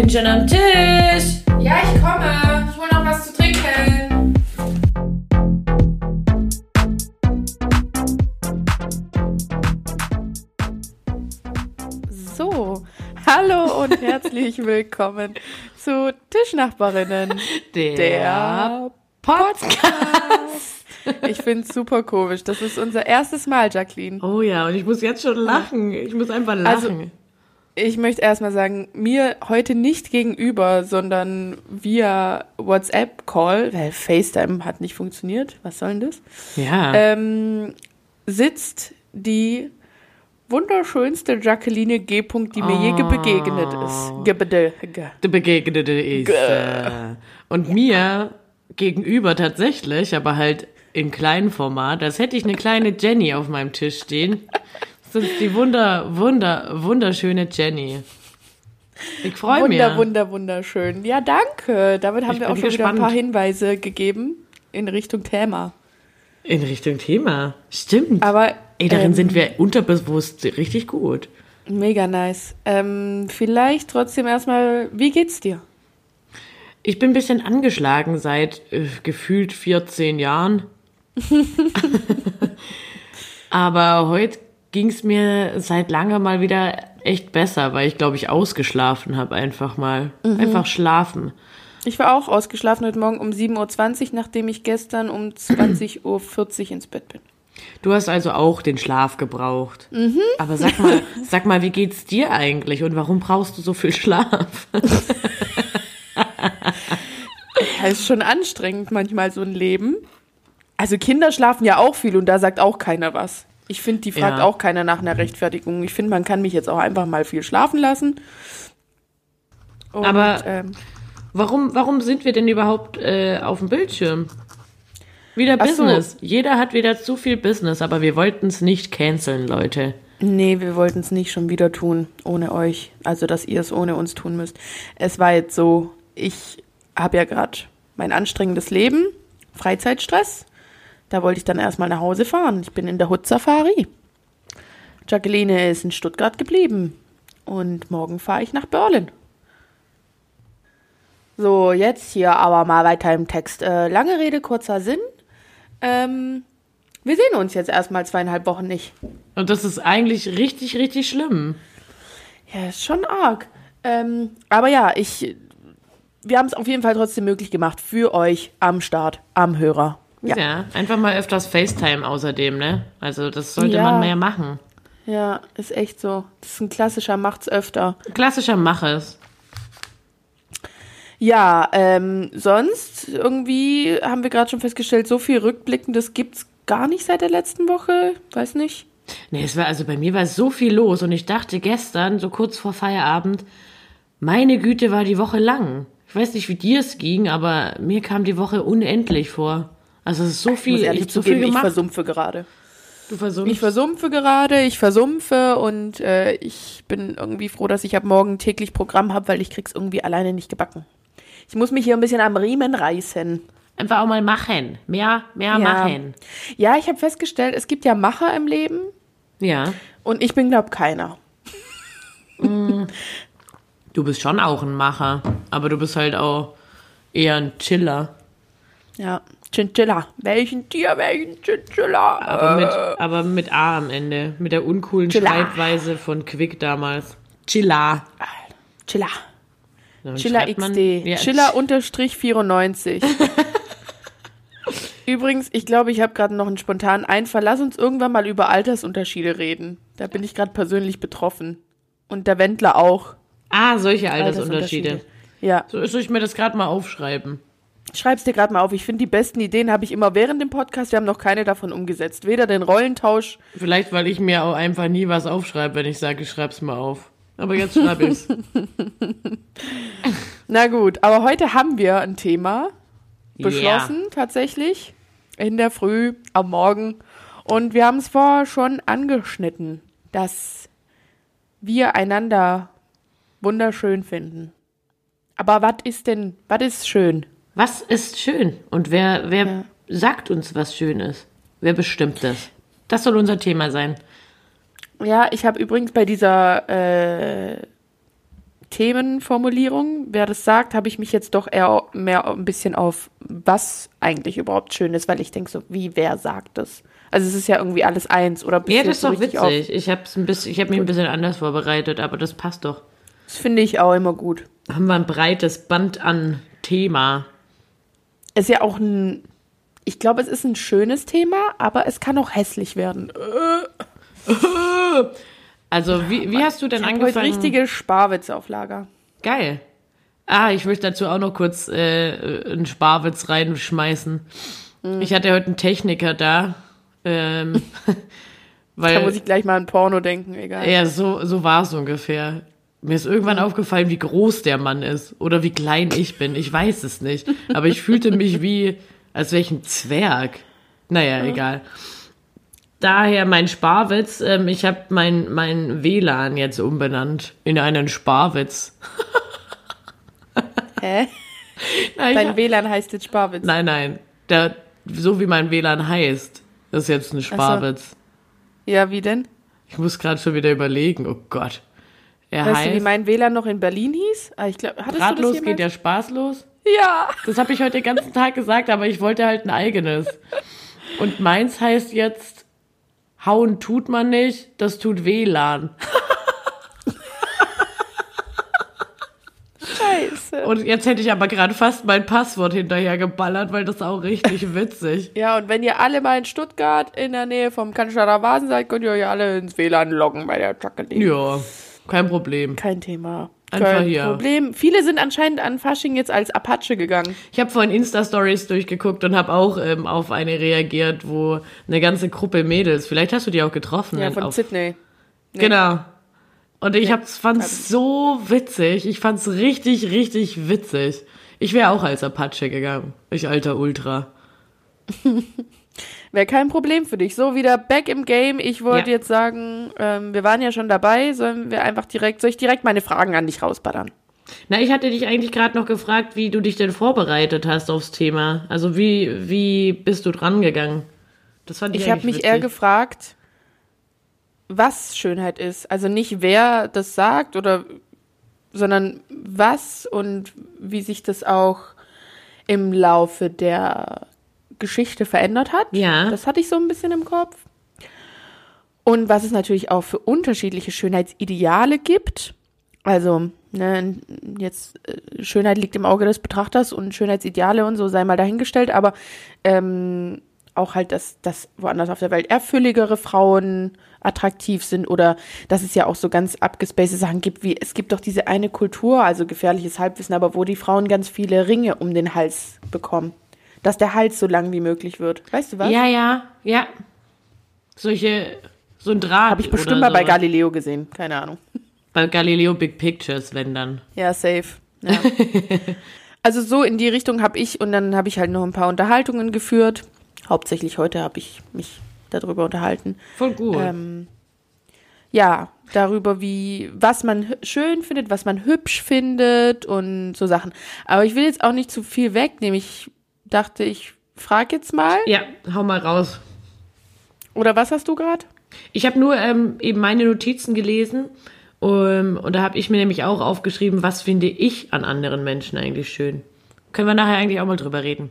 bin schon am Tisch. Ja, ich komme. Ich hole noch was zu trinken. So, hallo und herzlich willkommen zu Tischnachbarinnen, Der, der Podcast. Ich finde es super komisch. Das ist unser erstes Mal, Jacqueline. Oh ja, und ich muss jetzt schon lachen. Ich muss einfach lachen. Also, Ich möchte erstmal sagen, mir heute nicht gegenüber, sondern via WhatsApp-Call, weil FaceTime hat nicht funktioniert. Was soll denn das? ja. Ähm, sitzt die wunderschönste Jacqueline G. die mir je Oh. begegnet ist. Gebede, ge. der Begegnete ist. Äh, und mir gegenüber tatsächlich, aber halt in kleinem Format, als hätte ich eine kleine Jenny auf meinem Tisch stehen. Das ist die wunder, wunder, wunderschöne Jenny. Ich freue mich. Wunder, wunder, wunderschön. Ja, danke. Damit haben Ich wir auch schon wieder ein gespannt. paar Hinweise gegeben in Richtung Thema. In Richtung Thema. Stimmt. Aber Ey, darin ähm, sind wir unterbewusst richtig gut. mega nice. Ähm, vielleicht trotzdem erstmal, wie geht's dir? Ich bin ein bisschen angeschlagen seit äh, gefühlt 14 Jahren. Aber heute ging es mir seit langem mal wieder echt besser, weil ich glaube ich ausgeschlafen habe einfach mal. Einfach schlafen. Ich war auch ausgeschlafen heute Morgen um 7.20 Uhr, nachdem ich gestern um 20.40 Uhr ins Bett bin. Du hast also auch den Schlaf gebraucht. Aber sag mal, sag mal, wie geht's dir eigentlich und warum brauchst du so viel Schlaf? Ja, ist schon anstrengend manchmal so ein Leben. Also Kinder schlafen ja auch viel und da sagt auch keiner was. Ich finde, die fragt Ja. auch keiner nach einer Rechtfertigung. Ich finde, man kann mich jetzt auch einfach mal viel schlafen lassen. Und, Aber- ähm, Warum, warum sind wir denn überhaupt äh, auf dem Bildschirm? Wieder Ach so. Business. Jeder hat wieder zu viel Business, aber wir wollten es nicht canceln, Leute. nee, wir wollten es nicht schon wieder tun, ohne euch. Also, dass ihr es ohne uns tun müsst. Es war jetzt so, ich habe ja gerade mein anstrengendes Leben, Freizeitstress. Da wollte ich dann erstmal nach Hause fahren. Ich bin in der Hut Safari. Jacqueline ist in Stuttgart geblieben. Und morgen fahre ich nach Berlin. So, jetzt hier aber mal weiter im Text. Äh, lange Rede, kurzer Sinn. Ähm, wir sehen uns jetzt erstmal zweieinhalb Wochen nicht. Und das ist eigentlich richtig, richtig schlimm. Ja, ist schon arg. Ähm, aber ja, ich, wir haben es auf jeden Fall trotzdem möglich gemacht für euch am Start, am Hörer. Ja. Ja, einfach mal öfters FaceTime außerdem, ne? Also das sollte Ja. man mehr machen. ja, ist echt so. Das ist ein klassischer, macht's öfter. Klassischer Mach es. Ja, ähm, sonst irgendwie haben wir gerade schon festgestellt, so viel Rückblickendes gibt's gar nicht seit der letzten Woche. Weiß nicht. Nee, es war, also bei mir war so viel los und ich dachte gestern, so kurz vor Feierabend, meine Güte war die Woche lang. Ich weiß nicht, wie dir es ging, aber mir kam die Woche unendlich vor. Also es ist so Ich viel, ich ehrlich hab so viel ich versumpfe gerade. du versuchst. Ich versumpfe gerade, ich versumpfe und äh, ich bin irgendwie froh, dass ich ab morgen täglich Programm habe, weil ich krieg's irgendwie alleine nicht gebacken. Ich muss mich hier ein bisschen am Riemen reißen. Einfach auch mal machen. Mehr, mehr machen. Ja, ich habe festgestellt, es gibt ja Macher im Leben Ja. und ich bin, glaub, keiner. Du bist schon auch ein Macher, aber du bist halt auch eher ein Chiller. Ja, Chinchilla. Welchen Tier, welchen Chinchilla? Aber mit, aber mit A am Ende. Mit der uncoolen Chilla. Schreibweise von Quick damals. Chilla. Chilla. Chilla? XD. Ja, Chilla unterstrich 94. Übrigens, ich glaube, ich habe gerade noch einen spontanen Einfall. Lass uns irgendwann mal über Altersunterschiede reden. Da bin ich gerade persönlich betroffen. Und der Wendler auch. Ah, solche Altersunterschiede. Ja, So soll ich mir das gerade mal aufschreiben. Schreib's dir gerade mal auf. Ich finde, die besten Ideen habe ich immer während dem Podcast. Wir haben noch keine davon umgesetzt. Weder den Rollentausch. Vielleicht, weil ich mir auch einfach nie was aufschreibe, wenn ich sage, ich schreib's mal auf. Aber jetzt schreibe ich's. Na gut, aber heute haben wir ein Thema beschlossen, tatsächlich. In der Früh, am Morgen. Und wir haben es vorher schon angeschnitten, dass wir einander wunderschön finden. Aber was ist denn, was ist schön? Was ist schön? Und wer, wer Ja. sagt uns, was schön ist? Wer bestimmt das? Das soll unser Thema sein. Ja, ich habe übrigens bei dieser äh, Themenformulierung. Wer das sagt, habe ich mich jetzt doch eher mehr ein bisschen auf, was eigentlich überhaupt schön ist, weil ich denke so, wie, wer sagt das? Also es ist ja irgendwie alles eins oder Ja, das ist doch richtig auf- witzig. Ich habe habe mich ein bisschen anders vorbereitet, aber das passt doch. Das finde ich auch immer gut. Haben wir ein breites Band an Thema. Ist ja auch ein, ich glaube, es ist ein schönes Thema, aber es kann auch hässlich werden. Also, wie, wie hast du denn Ich habe heute angefangen? richtige Sparwitze auf Lager. Geil. Ah, ich möchte dazu auch noch kurz äh, einen Sparwitz reinschmeißen. Mhm. Ich hatte heute einen Techniker da. Ähm, weil, Da muss ich gleich mal an Porno denken, egal. Ja, so, so war es ungefähr. Mir ist irgendwann aufgefallen, wie groß der Mann ist oder wie klein ich bin. Ich weiß es nicht. Aber ich fühlte mich wie, als wäre ich ein Zwerg. Naja, egal. Daher mein Sparwitz. Ähm, ich habe mein, mein WLAN jetzt umbenannt in einen Sparwitz. Hä? Ich Dein hab- WLAN heißt jetzt Sparwitz. nein, nein. Der, so wie mein WLAN heißt, ist jetzt ein Sparwitz. Ja, wie denn? Ich muss gerade schon wieder überlegen. Oh Gott. Er Weißt du, wie heißt, mein WLAN noch in Berlin hieß? Ah, ich glaube, hattest Ratlos du das geht jemals? der Spaß los. Ja. Das habe ich heute den ganzen Tag gesagt, aber ich wollte halt ein eigenes. Und meins heißt jetzt, hauen tut man nicht, das tut WLAN. Scheiße. Und jetzt hätte ich aber gerade fast mein Passwort hinterher geballert, weil das ist auch richtig witzig. Ja, und wenn ihr alle mal in Stuttgart in der Nähe vom Cannstatter Vasen seid, könnt ihr euch alle ins WLAN loggen bei der Jacqueline. Ja, kein Problem. Kein Thema. Einfach Kein hier. Problem. Viele sind anscheinend an Fasching jetzt als Apache gegangen. Ich habe vorhin Insta-Stories durchgeguckt und habe auch ähm, auf eine reagiert, wo eine ganze Gruppe Mädels, vielleicht hast du die auch getroffen. Ja, von auf, Sydney. Genau. Und ich hab's, fand's so witzig. Ich fand's richtig, richtig witzig. Ich wäre auch als Apache gegangen. Ich alter Ultra. Wäre kein Problem für dich. So, wieder back im Game. Ich wollte Ja. jetzt sagen, ähm, wir waren ja schon dabei. Sollen wir einfach direkt, soll ich direkt meine Fragen an dich rausballern? Na, ich hatte dich eigentlich gerade noch gefragt, wie du dich denn vorbereitet hast aufs Thema. Also wie, wie bist du dran gegangen? Das fand ich Ich habe mich eher witzig. gefragt, was Schönheit ist. Also nicht wer das sagt oder, sondern was und wie sich das auch im Laufe der Geschichte verändert hat. Ja. Das hatte ich so ein bisschen im Kopf. Und was es natürlich auch für unterschiedliche Schönheitsideale gibt. Also, ne, jetzt äh, Schönheit liegt im Auge des Betrachters und Schönheitsideale und so sei mal dahingestellt, aber ähm, auch halt, dass, dass woanders auf der Welt eher fülligere Frauen attraktiv sind oder dass es ja auch so ganz abgespacede Sachen gibt, wie es gibt doch diese eine Kultur, also gefährliches Halbwissen, aber wo die Frauen ganz viele Ringe um den Hals bekommen. Dass der Hals so lang wie möglich wird. Weißt du was? Ja, ja, ja. Solche, so ein Draht. Habe ich bestimmt mal bei sowas. Galileo gesehen. Keine Ahnung. Bei Galileo Big Pictures, wenn dann. Ja, safe. Ja. also so in die Richtung habe ich und dann habe ich halt noch ein paar Unterhaltungen geführt. Hauptsächlich heute habe ich mich darüber unterhalten. Voll gut. Ähm, ja, darüber, wie, was man schön findet, was man hübsch findet und so Sachen. Aber ich will jetzt auch nicht zu viel wegnehmen. Ich dachte, ich frage jetzt mal. ja, hau mal raus. Oder was hast du gerade? Ich habe nur ähm, eben meine Notizen gelesen um, und da habe ich mir nämlich auch aufgeschrieben, was finde ich an anderen Menschen eigentlich schön. Können wir nachher eigentlich auch mal drüber reden.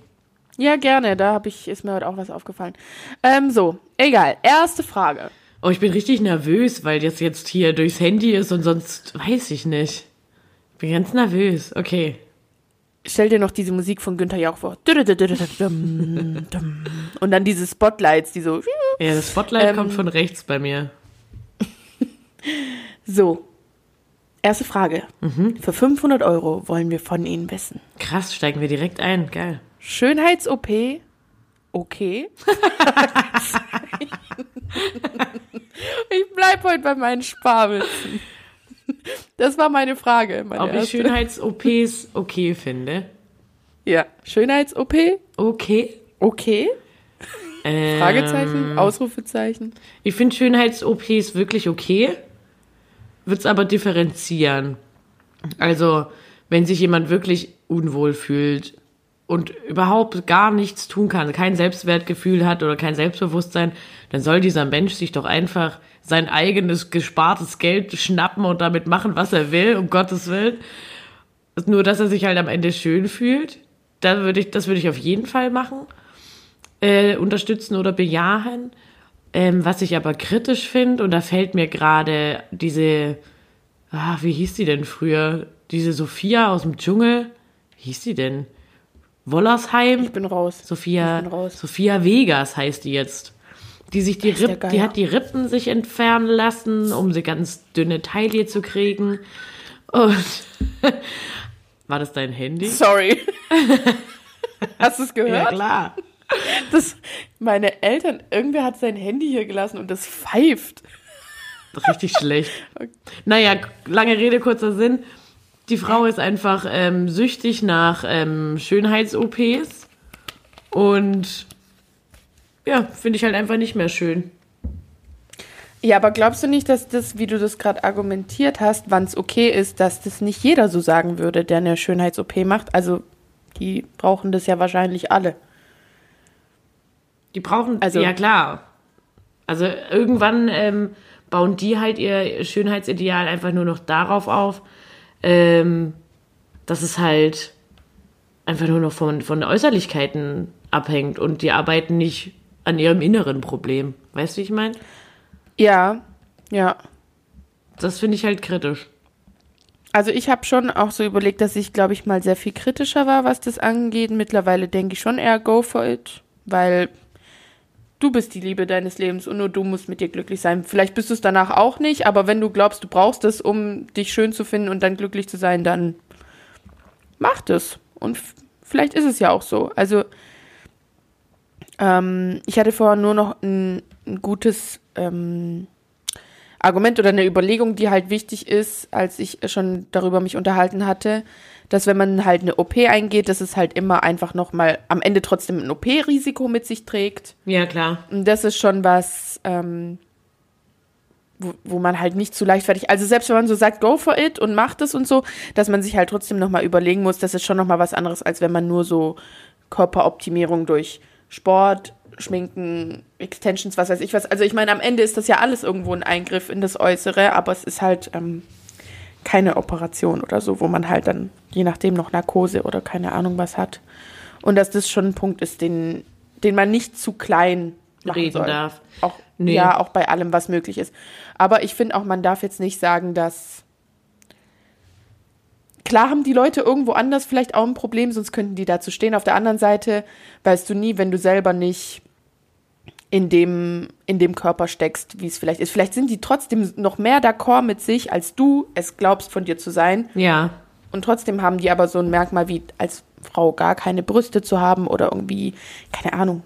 Ja, gerne. Da habe ich, ist mir heute auch was aufgefallen. Ähm, so, egal. Erste Frage. Oh, ich bin richtig nervös, weil das jetzt hier durchs Handy ist und sonst weiß ich nicht. Ich bin ganz nervös. Okay. Stell dir noch diese Musik von Günther Jauch vor. Und dann diese Spotlights, die so. Ja, das Spotlight Ähm. kommt von rechts bei mir. So. Erste Frage. Mhm. Für 500 Euro wollen wir von Ihnen wissen. Krass, steigen wir direkt ein. Geil. Schönheits-OP. Okay. ich bleib heute bei meinen Sparwitzen. Das war meine Frage. Meine Ob ich erste. Schönheits-OPs okay finde? Ja. Schönheits-OP. Okay. Okay. Ähm, Fragezeichen. Ausrufezeichen. Ich finde Schönheits-OPs wirklich okay, würde es aber differenzieren. Also, wenn sich jemand wirklich unwohl fühlt, und überhaupt gar nichts tun kann, kein Selbstwertgefühl hat oder kein Selbstbewusstsein, dann soll dieser Mensch sich doch einfach sein eigenes gespartes Geld schnappen und damit machen, was er will, um Gottes Willen. Nur, dass er sich halt am Ende schön fühlt. Da würde ich, das würde ich auf jeden Fall machen. Äh, unterstützen oder bejahen. Ähm, was ich aber kritisch finde, und da fällt mir gerade diese, ah, wie hieß die denn früher? Diese Sophia aus dem Dschungel. Wie hieß die denn? Wollersheim? Ich bin raus. Sophia, Ich bin raus. Sophia Vegas heißt die jetzt. Die sich die Rippen, die hat die Rippen sich entfernen lassen, um sie ganz dünne Taille zu kriegen. Und war das dein Handy? Sorry. Hast du es Ja, gehört? klar. das, meine Eltern, irgendwer hat sein Handy hier gelassen und das pfeift. Richtig schlecht. Naja, lange Rede, kurzer Sinn. Die Frau ist einfach ähm, süchtig nach ähm, Schönheits-OPs. Und ja, finde ich halt einfach nicht mehr schön. Ja, aber glaubst du nicht, dass das, wie du das gerade argumentiert hast, wann es okay ist, dass das nicht jeder so sagen würde, der eine Schönheits-OP macht? Also, die brauchen das ja wahrscheinlich alle. Die brauchen, Also- ja klar. Also irgendwann ähm, bauen die halt ihr Schönheitsideal einfach nur noch darauf auf, ähm, dass es halt einfach nur noch von, von Äußerlichkeiten abhängt und die arbeiten nicht an ihrem inneren Problem. Weißt du, wie ich meine? Ja, ja. Das finde ich halt kritisch. Also ich habe schon auch so überlegt, dass ich, glaube ich, mal sehr viel kritischer war, was das angeht. Mittlerweile denke ich schon eher go for it, weil du bist die Liebe deines Lebens und nur du musst mit dir glücklich sein. Vielleicht bist du es danach auch nicht, aber wenn du glaubst, du brauchst es, um dich schön zu finden und dann glücklich zu sein, dann mach das. Und vielleicht ist es ja auch so. Also ähm, ich hatte vorher nur noch ein, ein gutes ähm, Argument oder eine Überlegung, die halt wichtig ist, als ich schon darüber mich unterhalten hatte, dass wenn man halt eine OP eingeht, dass es halt immer einfach nochmal am Ende trotzdem ein OP-Risiko mit sich trägt. Ja, klar. Und das ist schon was, ähm, wo, wo man halt nicht zu leichtfertig, also selbst wenn man so sagt, go for it und macht es und so, dass man sich halt trotzdem nochmal überlegen muss, das ist schon nochmal was anderes, als wenn man nur so Körperoptimierung durch Sport, Schminken, Extensions, was weiß ich was. Also ich meine, am Ende ist das ja alles irgendwo ein Eingriff in das Äußere, aber es ist halt ähm, keine Operation oder so, wo man halt dann je nachdem noch Narkose oder keine Ahnung was hat. Und dass das schon ein Punkt ist, den, den man nicht zu klein Reden soll. darf. Auch, Nee. Ja, auch bei allem, was möglich ist. Aber ich finde auch, man darf jetzt nicht sagen, dass. Klar haben die Leute irgendwo anders vielleicht auch ein Problem, sonst könnten die dazu stehen. Auf der anderen Seite weißt du nie, wenn du selber nicht in dem, in dem Körper steckst, wie es vielleicht ist. Vielleicht sind die trotzdem noch mehr d'accord mit sich, als du es glaubst von dir zu sein. Ja. Und trotzdem haben die aber so ein Merkmal wie als Frau gar keine Brüste zu haben oder irgendwie, keine Ahnung,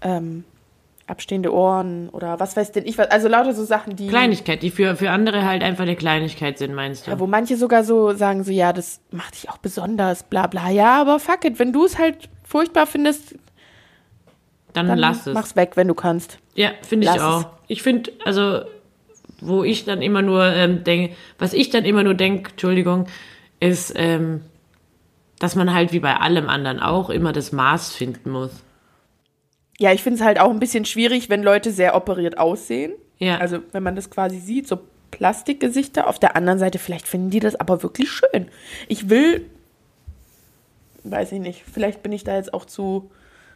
ähm, abstehende Ohren oder was weiß denn ich was. Also lauter so Sachen, die. Kleinigkeit, die für, für andere halt einfach eine Kleinigkeit sind, meinst du? Ja, wo manche sogar so sagen, so, ja, das macht dich auch besonders, bla bla. Ja, aber fuck it, wenn du es halt furchtbar findest, dann, dann lass es. mach's weg, wenn du kannst. Ja, finde ich auch. es. Ich finde, also, wo ich dann immer nur ähm, denke, was ich dann immer nur denke, Entschuldigung, ist, ähm, dass man halt wie bei allem anderen auch immer das Maß finden muss. Ja, ich finde es halt auch ein bisschen schwierig, wenn Leute sehr operiert aussehen. Ja. Also, wenn man das quasi sieht, so Plastikgesichter. Auf der anderen Seite, vielleicht finden die das aber wirklich schön. Ich will, weiß ich nicht, vielleicht bin ich da jetzt auch zu,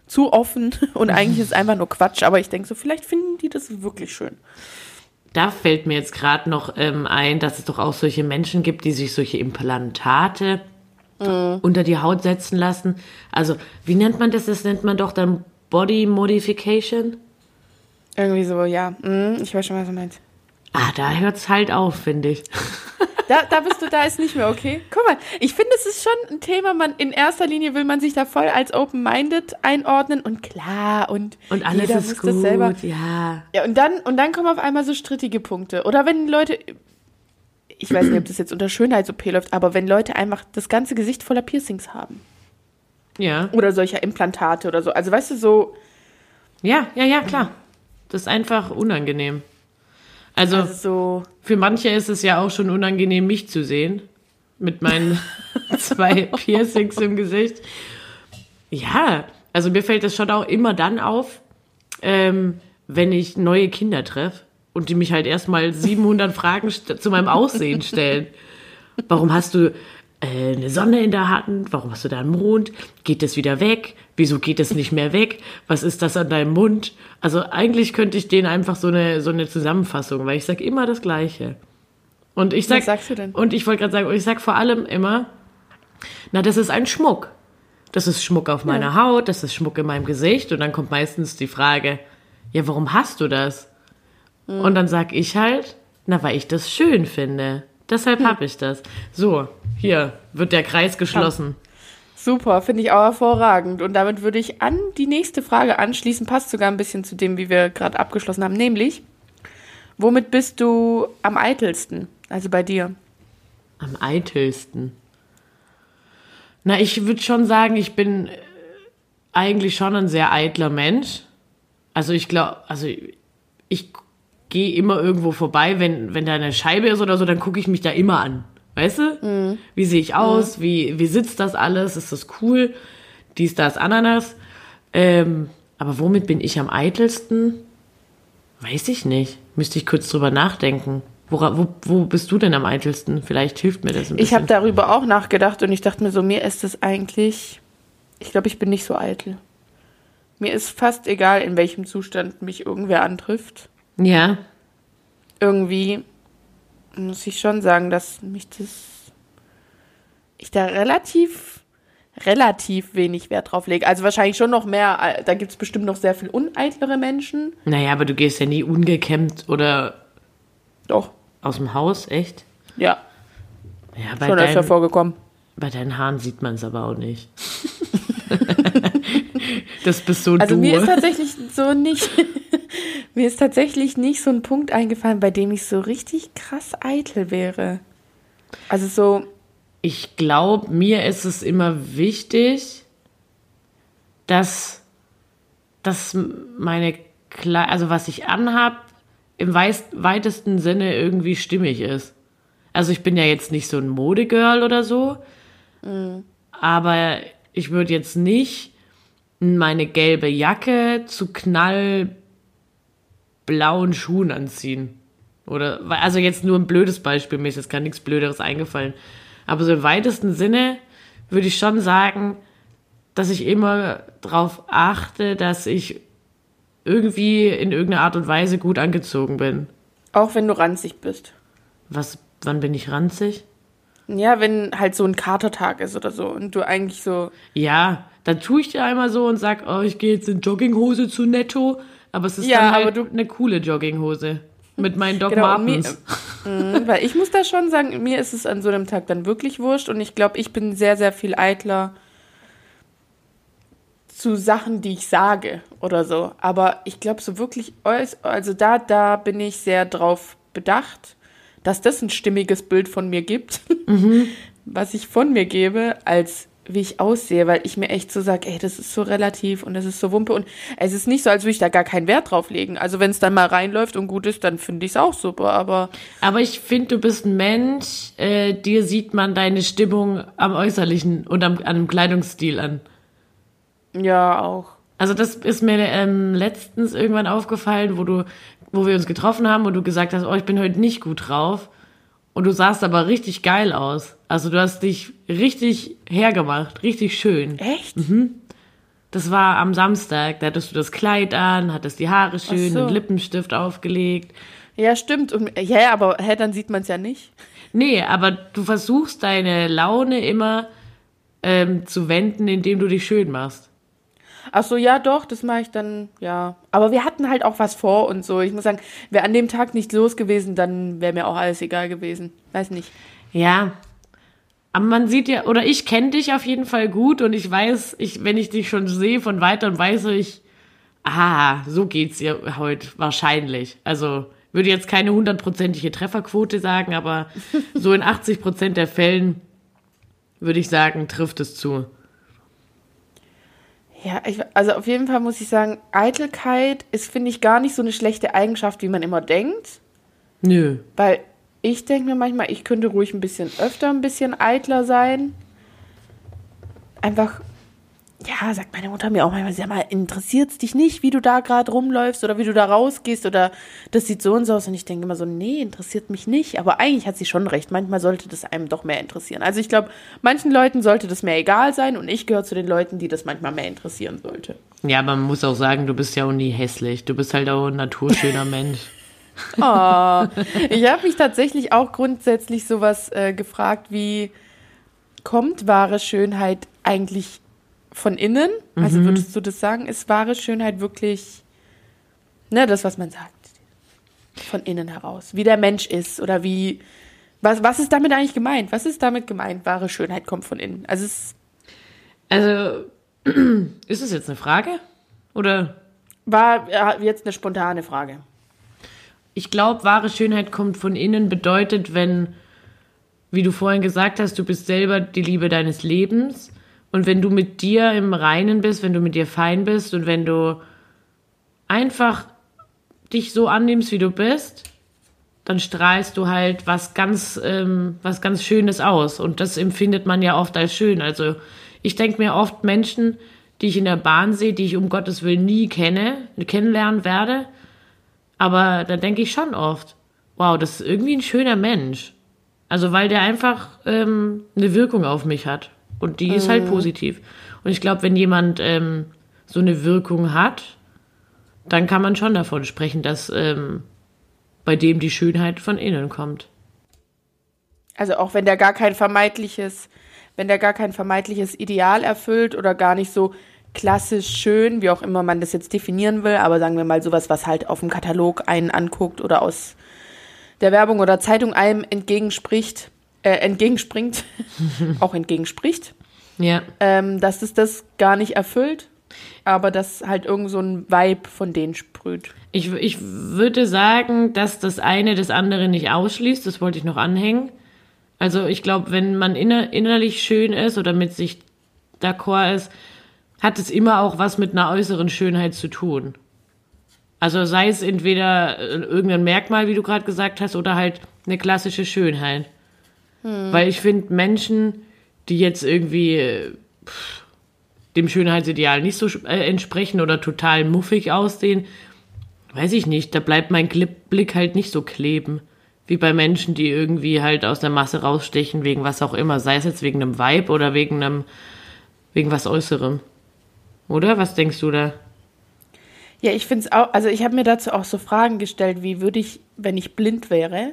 zu offen und eigentlich ist es einfach nur Quatsch, aber ich denke so, vielleicht finden die das wirklich schön. Da fällt mir jetzt gerade noch ähm, ein, dass es doch auch solche Menschen gibt, die sich solche Implantate unter die Haut setzen lassen. Also, wie nennt man das? Das nennt man doch dann Body Modification. Irgendwie so, ja, mm, ich weiß schon, was du meinst. Ah, da hört's halt auf, finde ich. Da, da bist du, da ist nicht mehr okay. Guck mal, ich finde, es ist schon ein Thema, man in erster Linie will man sich da voll als open-minded einordnen und klar und, Und alles jeder ist muss gut, das selber. ja. Ja, und dann, und dann kommen auf einmal so strittige Punkte. Oder wenn Leute, ich weiß nicht, ob das jetzt unter Schönheits-OP läuft, aber wenn Leute einfach das ganze Gesicht voller Piercings haben. Ja. Oder solcher Implantate oder so. Also weißt du, so, Ja, ja, ja, klar. Das ist einfach unangenehm. Also, also so, für manche ist es ja auch schon unangenehm, mich zu sehen. Mit meinen zwei Piercings im Gesicht. Ja, also mir fällt das schon auch immer dann auf, ähm, wenn ich neue Kinder treffe und die mich halt erstmal 700 Fragen zu meinem Aussehen stellen. Warum hast du äh, eine Sonne in der Hand? Warum hast du da einen Mond? Geht das wieder weg? Wieso geht es nicht mehr weg? Was ist das an deinem Mund? Also eigentlich könnte ich denen einfach so eine, so eine Zusammenfassung, weil ich sage immer das Gleiche. Und ich sag, Was sagst du denn? Und ich wollte gerade sagen, ich sag vor allem immer, na, das ist ein Schmuck. Das ist Schmuck auf meiner Haut, das ist Schmuck in meinem Gesicht. Und dann kommt meistens die Frage, ja, warum hast du das? Und dann sag ich halt, na, weil ich das schön finde. Deshalb hab ich das. So, hier wird der Kreis geschlossen. Super, finde ich auch hervorragend. Und damit würde ich an die nächste Frage anschließen. Passt sogar ein bisschen zu dem, wie wir gerade abgeschlossen haben. Nämlich, womit bist du am eitelsten? Also bei dir. Am eitelsten. Na, ich würde schon sagen, ich bin äh, eigentlich schon ein sehr eitler Mensch. Also ich glaube, also ich gehe immer irgendwo vorbei, wenn, wenn da eine Scheibe ist oder so, dann gucke ich mich da immer an. Weißt du? Wie sehe ich aus? Wie, wie sitzt das alles? Ist das cool? Dies, das, Ananas. Ähm, aber womit bin ich am eitelsten? Weiß ich nicht. Müsste ich kurz drüber nachdenken. Wora, wo, wo bist du denn am eitelsten? Vielleicht hilft mir das ein bisschen. Ich habe darüber auch nachgedacht und ich dachte mir so, mir ist es eigentlich, ich glaube, ich bin nicht so eitel. Mir ist fast egal, in welchem Zustand mich irgendwer antrifft. Ja, Irgendwie muss ich schon sagen, dass mich das, ich da relativ, relativ wenig Wert drauf lege. Also wahrscheinlich schon noch mehr, äh, da gibt es bestimmt noch sehr viel uneitlere Menschen. naja, aber du gehst ja nie ungekämmt oder Doch, aus dem Haus, echt? ja, Ja, bei, schon öfter deinen, vorgekommen. bei deinen Haaren sieht man es aber auch nicht. das bist so Also du. mir ist tatsächlich so nicht, mir ist tatsächlich nicht so ein Punkt eingefallen, bei dem ich so richtig krass eitel wäre. Also so, Ich glaube, mir ist es immer wichtig, dass, dass meine Kle also was ich anhab, im weitesten Sinne irgendwie stimmig ist. Also ich bin ja jetzt nicht so ein Modegirl oder so, aber ich würde jetzt nicht meine gelbe Jacke zu knallblauen Schuhen anziehen. Oder, also jetzt nur ein blödes Beispiel, mir ist jetzt gar nichts Blöderes eingefallen. Aber so im weitesten Sinne würde ich schon sagen, dass ich immer darauf achte, dass ich irgendwie in irgendeiner Art und Weise gut angezogen bin. auch wenn du ranzig bist. Was, wann bin ich ranzig? Ja, wenn halt so ein Katertag ist oder so und du eigentlich so, Ja, dann tue ich dir einmal so und sag, oh, ich gehe jetzt in Jogginghose zu Netto. Aber es ist Ja, dann halt aber du- eine coole Jogginghose. Mit meinen Doc Genau, und mir- Martens. Mhm, weil ich muss da schon sagen, mir ist es an so einem Tag dann wirklich wurscht und ich glaube, ich bin sehr, sehr viel eitler zu Sachen, die ich sage oder so. Aber ich glaube, so wirklich, also da, da bin ich sehr drauf bedacht, dass das ein stimmiges Bild von mir gibt, was ich von mir gebe, als wie ich aussehe, weil ich mir echt so sage, ey, das ist so relativ und das ist so Wumpe und es ist nicht so, als würde ich da gar keinen Wert drauf legen. Also wenn es dann mal reinläuft und gut ist, dann finde ich es auch super, aber Aber ich finde, du bist ein Mensch, äh, dir sieht man deine Stimmung am Äußerlichen und am, an dem Kleidungsstil an. ja, auch. Also das ist mir ähm, letztens irgendwann aufgefallen, wo du, wo wir uns getroffen haben und du gesagt hast, oh, ich bin heute nicht gut drauf. Und du sahst aber richtig geil aus. Also du hast dich richtig hergemacht, richtig schön. Echt? Das war am Samstag, da hattest du das Kleid an, hattest die Haare schön, so. einen Lippenstift aufgelegt. Ja, stimmt. Und, ja, aber hä, dann sieht man es ja nicht. Nee, aber du versuchst deine Laune immer ähm, zu wenden, indem du dich schön machst. Ach so, ja, doch, das mache ich dann, ja. Aber wir hatten halt auch was vor und so. Ich muss sagen, wäre an dem Tag nicht los gewesen, dann wäre mir auch alles egal gewesen. Weiß nicht. Ja. Aber man sieht ja, oder ich kenne dich auf jeden Fall gut und ich weiß, ich, wenn ich dich schon sehe von weitem, weiß ich, ah, so geht's ihr heute wahrscheinlich. Also würde jetzt keine hundertprozentige Trefferquote sagen, aber so in 80 Prozent der Fällen würde ich sagen, trifft es zu. Ja, ich, also auf jeden Fall muss ich sagen, Eitelkeit ist, finde ich, gar nicht so eine schlechte Eigenschaft, wie man immer denkt. Nö. Weil ich denke mir manchmal, ich könnte ruhig ein bisschen öfter ein bisschen eitler sein. Einfach, ja, sagt meine Mutter mir auch manchmal, sag mal, interessiert es dich nicht, wie du da gerade rumläufst oder wie du da rausgehst oder das sieht so und so aus. Und ich denke immer so, nee, interessiert mich nicht. Aber eigentlich hat sie schon recht. Manchmal sollte das einem doch mehr interessieren. Also ich glaube, manchen Leuten sollte das mehr egal sein und ich gehöre zu den Leuten, die das manchmal mehr interessieren sollte. Ja, aber man muss auch sagen, du bist ja auch nie hässlich. Du bist halt auch ein naturschöner Mensch. Oh, ich habe mich tatsächlich auch grundsätzlich sowas äh, gefragt, wie kommt wahre Schönheit eigentlich von innen? Also würdest du das sagen, ist wahre Schönheit wirklich, ne, das, was man sagt, von innen heraus, wie der Mensch ist oder wie, was, was ist damit eigentlich gemeint? Was ist damit gemeint, wahre Schönheit kommt von innen? Also es Also, ist es jetzt eine Frage? Oder? war jetzt eine spontane Frage. Ich glaube, wahre Schönheit kommt von innen, bedeutet, wenn, wie du vorhin gesagt hast, du bist selber die Liebe deines Lebens. Und wenn du mit dir im Reinen bist, wenn du mit dir fein bist und wenn du einfach dich so annimmst, wie du bist, dann strahlst du halt was ganz, ähm, was ganz Schönes aus. Und das empfindet man ja oft als schön. Also ich denke mir oft Menschen, die ich in der Bahn sehe, die ich um Gottes Willen nie kenne, kennenlernen werde. Aber da denke ich schon oft, wow, das ist irgendwie ein schöner Mensch. Also weil der einfach ähm, eine Wirkung auf mich hat. Und die ist halt positiv. Und ich glaube, wenn jemand ähm, so eine Wirkung hat, dann kann man schon davon sprechen, dass ähm, bei dem die Schönheit von innen kommt. Also auch wenn der gar kein vermeintliches, wenn der gar kein vermeintliches Ideal erfüllt oder gar nicht so klassisch schön, wie auch immer man das jetzt definieren will, aber sagen wir mal sowas, was halt auf dem Katalog einen anguckt oder aus der Werbung oder Zeitung einem entgegenspricht, äh, entgegenspringt, auch entgegenspricht, Ja. ähm, dass es das gar nicht erfüllt, aber dass halt irgend so ein Vibe von denen sprüht. Ich, ich würde sagen, dass das eine das andere nicht ausschließt. Das wollte ich noch anhängen. Also ich glaube, wenn man inner, innerlich schön ist oder mit sich d'accord ist, hat es immer auch was mit einer äußeren Schönheit zu tun. Also sei es entweder äh, irgendein Merkmal, wie du gerade gesagt hast, oder halt eine klassische Schönheit. Weil ich finde, Menschen, die jetzt irgendwie äh, pff, dem Schönheitsideal nicht so äh, entsprechen oder total muffig aussehen, weiß ich nicht, da bleibt mein Blick halt nicht so kleben. Wie bei Menschen, die irgendwie halt aus der Masse rausstechen, wegen was auch immer. Sei es jetzt wegen einem Vibe oder wegen einem, wegen was Äußerem. Oder? Was denkst du da? Ja, ich finde es auch, also ich habe mir dazu auch so Fragen gestellt, wie würde ich, wenn ich blind wäre,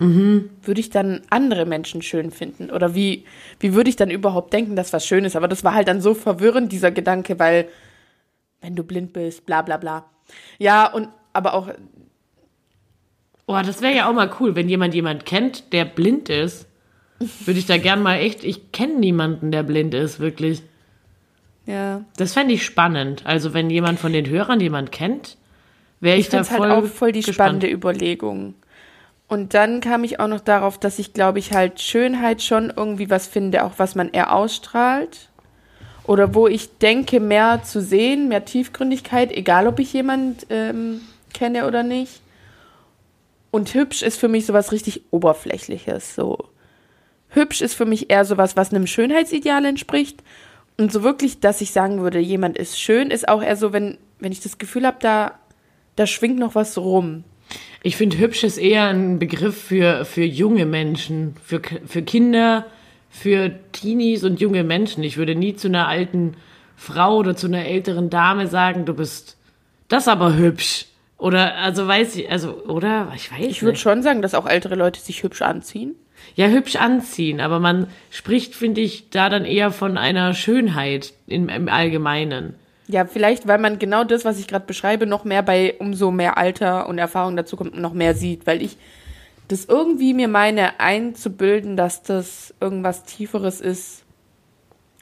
würde ich dann andere Menschen schön finden? Oder wie, wie würde ich dann überhaupt denken, dass was schön ist? Aber das war halt dann so verwirrend, dieser Gedanke, weil wenn du blind bist, bla bla bla. Ja, und aber auch, Boah, das wäre ja auch mal cool, wenn jemand jemand kennt, der blind ist. Würde ich da gern mal echt, ich kenne niemanden, der blind ist, wirklich. Ja. Das fände ich spannend. Also wenn jemand von den Hörern jemand kennt, wäre ich, Ich da finde voll halt auch voll die gespannt. spannende Überlegung. Und dann kam ich auch noch darauf, dass ich, glaube ich, halt Schönheit schon irgendwie was finde, auch was man eher ausstrahlt. Oder wo ich denke, mehr zu sehen, mehr Tiefgründigkeit, egal ob ich jemand ähm, kenne oder nicht. Und hübsch ist für mich sowas richtig Oberflächliches. So. Hübsch ist für mich eher sowas, was einem Schönheitsideal entspricht. Und so wirklich, dass ich sagen würde, jemand ist schön, ist auch eher so, wenn, wenn ich das Gefühl habe, da, da schwingt noch was rum. Ich finde, hübsch ist eher ein Begriff für, für junge Menschen, für, für Kinder, für Teenies und junge Menschen. Ich würde nie zu einer alten Frau oder zu einer älteren Dame sagen, du bist das aber hübsch. Oder, also weiß ich, also, oder? Ich weiß Ich würde schon sagen, dass auch ältere Leute sich hübsch anziehen. Ja, hübsch anziehen, aber man spricht, finde ich, da dann eher von einer Schönheit im, im Allgemeinen. Ja, vielleicht, weil man genau das, was ich gerade beschreibe, noch mehr bei umso mehr Alter und Erfahrung dazu kommt, noch mehr sieht, weil ich das irgendwie mir meine einzubilden, dass das irgendwas Tieferes ist,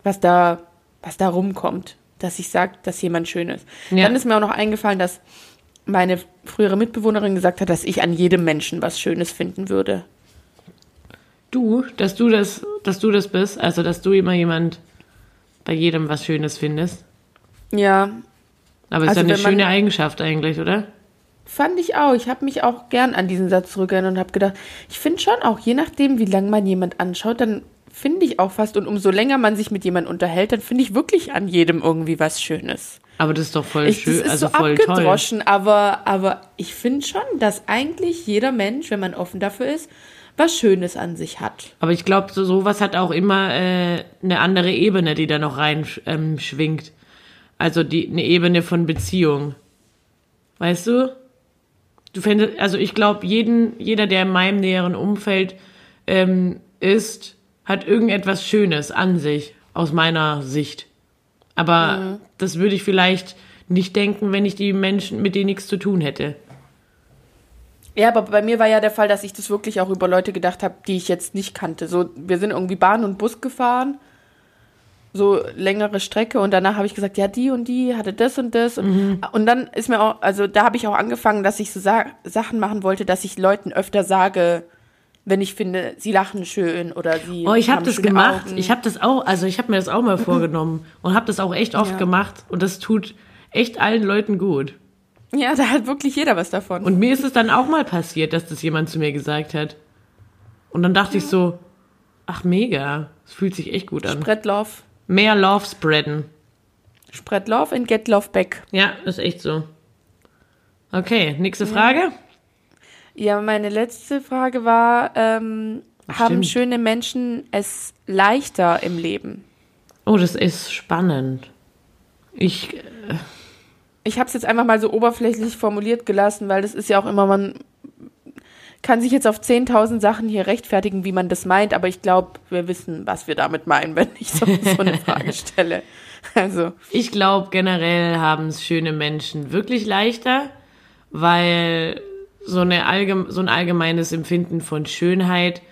was da, was da rumkommt, dass ich sage, dass jemand schön ist. Ja. Dann ist mir auch noch eingefallen, dass meine frühere Mitbewohnerin gesagt hat, dass ich an jedem Menschen was Schönes finden würde. Du, dass du das, dass du das bist, also dass du immer jemand bei jedem was Schönes findest. Ja, Aber ist Also ja eine schöne Eigenschaft eigentlich, oder? Fand ich auch. Ich habe mich auch gern an diesen Satz zurückerinnert und habe gedacht, ich finde schon auch, je nachdem, wie lange man jemand anschaut, dann finde ich auch fast. Und umso länger man sich mit jemandem unterhält, dann finde ich wirklich an jedem irgendwie was Schönes. Aber das ist doch voll Ich, das schön, ist also so voll toll. abgedroschen, aber, aber ich finde schon, dass eigentlich jeder Mensch, wenn man offen dafür ist, was Schönes an sich hat. Aber ich glaube, so, sowas hat auch immer äh, eine andere Ebene, die da noch rein ähm, schwingt. Also die eine Ebene von Beziehung. Weißt du? Du fändest, also ich glaube, jeden, jeder, der in meinem näheren Umfeld ähm, ist, hat irgendetwas Schönes an sich, aus meiner Sicht. Aber das würde ich vielleicht nicht denken, wenn ich die Menschen, mit denen nichts zu tun hätte. Ja, aber bei mir war ja der Fall, dass ich das wirklich auch über Leute gedacht habe, die ich jetzt nicht kannte. So, wir sind irgendwie Bahn und Bus gefahren, so längere Strecke und danach habe ich gesagt, ja, die und die hatte das und das und, und dann ist mir auch, also da habe ich auch angefangen, dass ich so Sa Sachen machen wollte, dass ich Leuten öfter sage, wenn ich finde, sie lachen schön oder sie Oh, ich habe haben das gemacht. Augen. Ich habe das auch, also ich habe mir das auch mal vorgenommen und habe das auch echt oft Ja. gemacht und das tut echt allen Leuten gut. Ja, da hat wirklich jeder was davon. Und mir ist es dann auch mal passiert, dass das jemand zu mir gesagt hat. Und dann dachte ich so, ach mega, es fühlt sich echt gut an. Spread Love, Mehr Love spreaden. Spread Love and get Love back. Ja, ist echt so. Okay, nächste Frage. Ja, meine letzte Frage war, ähm, Ach, haben stimmt. schöne Menschen es leichter im Leben? Oh, das ist spannend. Ich, Ich habe es jetzt einfach mal so oberflächlich formuliert gelassen, weil das ist ja auch immer, man kann sich jetzt auf 10.000 Sachen hier rechtfertigen, wie man das meint, aber ich glaube, wir wissen, was wir damit meinen, wenn ich so, so eine Frage stelle. Also, ich glaube, generell haben es schöne Menschen wirklich leichter, weil so, eine allgem so ein allgemeines Empfinden von Schönheit,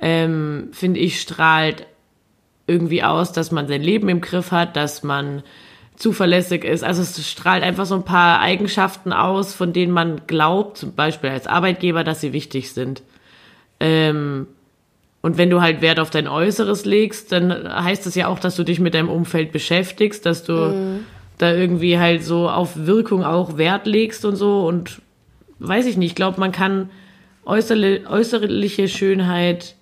ähm, finde ich, strahlt irgendwie aus, dass man sein Leben im Griff hat, dass man zuverlässig ist. Also es strahlt einfach so ein paar Eigenschaften aus, von denen man glaubt, zum Beispiel als Arbeitgeber, dass sie wichtig sind. Ähm, und wenn du halt Wert auf dein Äußeres legst, dann heißt das ja auch, dass du dich mit deinem Umfeld beschäftigst, dass du da irgendwie halt so auf Wirkung auch Wert legst und so. Und weiß ich nicht, ich glaube, man kann äußerli äußerliche Schönheit,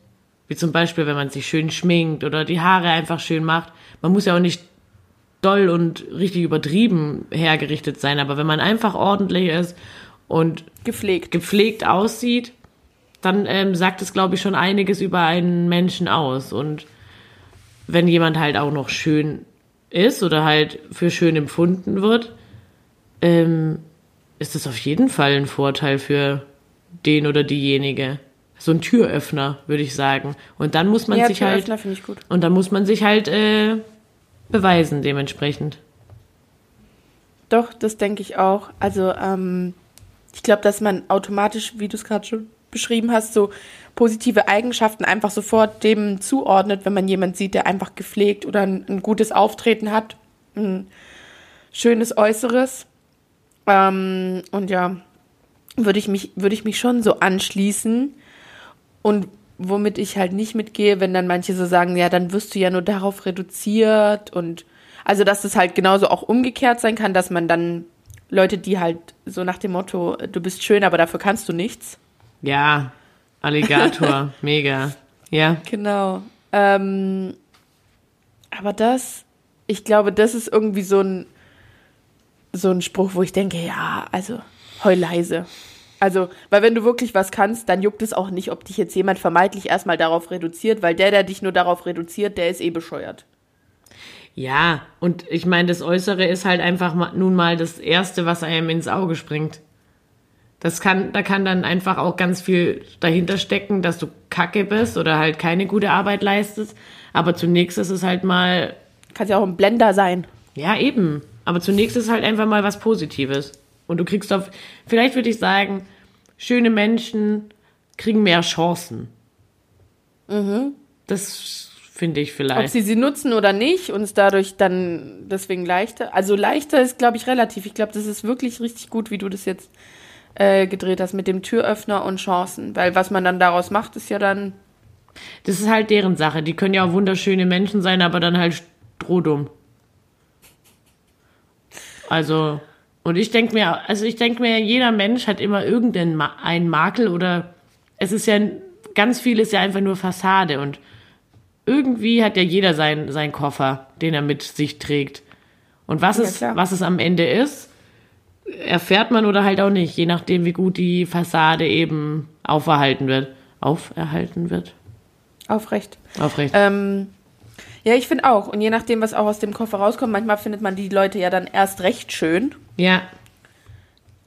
wie zum Beispiel, wenn man sich schön schminkt oder die Haare einfach schön macht, man muss ja auch nicht doll und richtig übertrieben hergerichtet sein, aber wenn man einfach ordentlich ist und gepflegt. gepflegt aussieht, dann ähm, sagt es, glaube ich, schon einiges über einen Menschen aus. Und wenn jemand halt auch noch schön ist oder halt für schön empfunden wird, ähm, ist das auf jeden Fall ein Vorteil für den oder diejenige. So ein Türöffner, würde ich sagen. Und dann muss man ja, sich halt Türöffner finde ich gut. und dann muss man sich halt äh, beweisen dementsprechend. Doch, das denke ich auch. Also, ähm, ich glaube, dass man automatisch, wie du es gerade schon beschrieben hast, so positive Eigenschaften einfach sofort dem zuordnet, wenn man jemand sieht, der einfach gepflegt oder ein, ein gutes Auftreten hat, ein schönes Äußeres. Ähm, und ja, würde ich mich, würde ich mich schon so anschließen. Und womit ich halt nicht mitgehe, wenn dann manche so sagen, ja, dann wirst du ja nur darauf reduziert und also, dass das halt genauso auch umgekehrt sein kann, dass man dann Leute, die halt so nach dem Motto, du bist schön, aber dafür kannst du nichts. Ja, Alligator, mega. Ja, Genau. Ähm, aber das, ich glaube, das ist irgendwie so ein, so ein Spruch, wo ich denke, ja, also heul leise. Also, weil wenn du wirklich was kannst, dann juckt es auch nicht, ob dich jetzt jemand vermeintlich erstmal darauf reduziert, weil der, der dich nur darauf reduziert, der ist eh bescheuert. ja. Und ich meine, das Äußere ist halt einfach nun mal das Erste, was einem ins Auge springt. Das kann, da kann dann einfach auch ganz viel dahinter stecken, dass du kacke bist oder halt keine gute Arbeit leistest. Aber zunächst ist es halt mal, Kannst ja auch ein Blender sein. ja eben. Aber zunächst ist es halt einfach mal was Positives. Und du kriegst auf, vielleicht würde ich sagen, schöne Menschen kriegen mehr Chancen. Das finde ich Ob vielleicht. sie sie nutzen oder nicht und es dadurch dann deswegen leichter. Also leichter ist, glaube ich, relativ. Ich glaube, das ist wirklich richtig gut, wie du das jetzt äh, gedreht hast mit dem Türöffner und Chancen. Weil was man dann daraus macht, ist ja dann. Das ist halt deren Sache. Die können ja auch wunderschöne Menschen sein, aber dann halt strohdumm. Also, und ich denke mir, also ich denke mir, jeder Mensch hat immer irgendeinen Ma einen Makel oder es ist ja, ganz viel ist ja einfach nur Fassade und irgendwie hat ja jeder seinen sein Koffer, den er mit sich trägt. Und was, Ja, es, klar. was es am Ende ist, erfährt man oder halt auch nicht, je nachdem, wie gut die Fassade eben auferhalten wird. Auferhalten wird? Aufrecht. Aufrecht. Ähm, ja, ich finde auch. Und je nachdem, was auch aus dem Koffer rauskommt, manchmal findet man die Leute ja dann erst recht schön ja.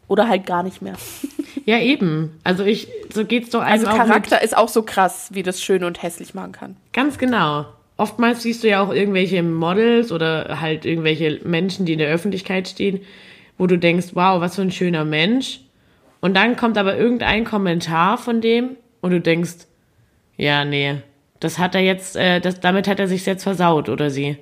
oder halt gar nicht mehr. Ja, eben. Also ich, so geht's doch einem Also auch mit, Charakter ist auch so krass, wie das schön und hässlich machen kann. Ganz genau. Oftmals siehst du ja auch irgendwelche Models oder halt irgendwelche Menschen, die in der Öffentlichkeit stehen, wo du denkst, wow, was für ein schöner Mensch. Und dann kommt aber irgendein Kommentar von dem und du denkst, ja, nee, das hat er jetzt, äh, das, damit hat er sich jetzt versaut oder sie.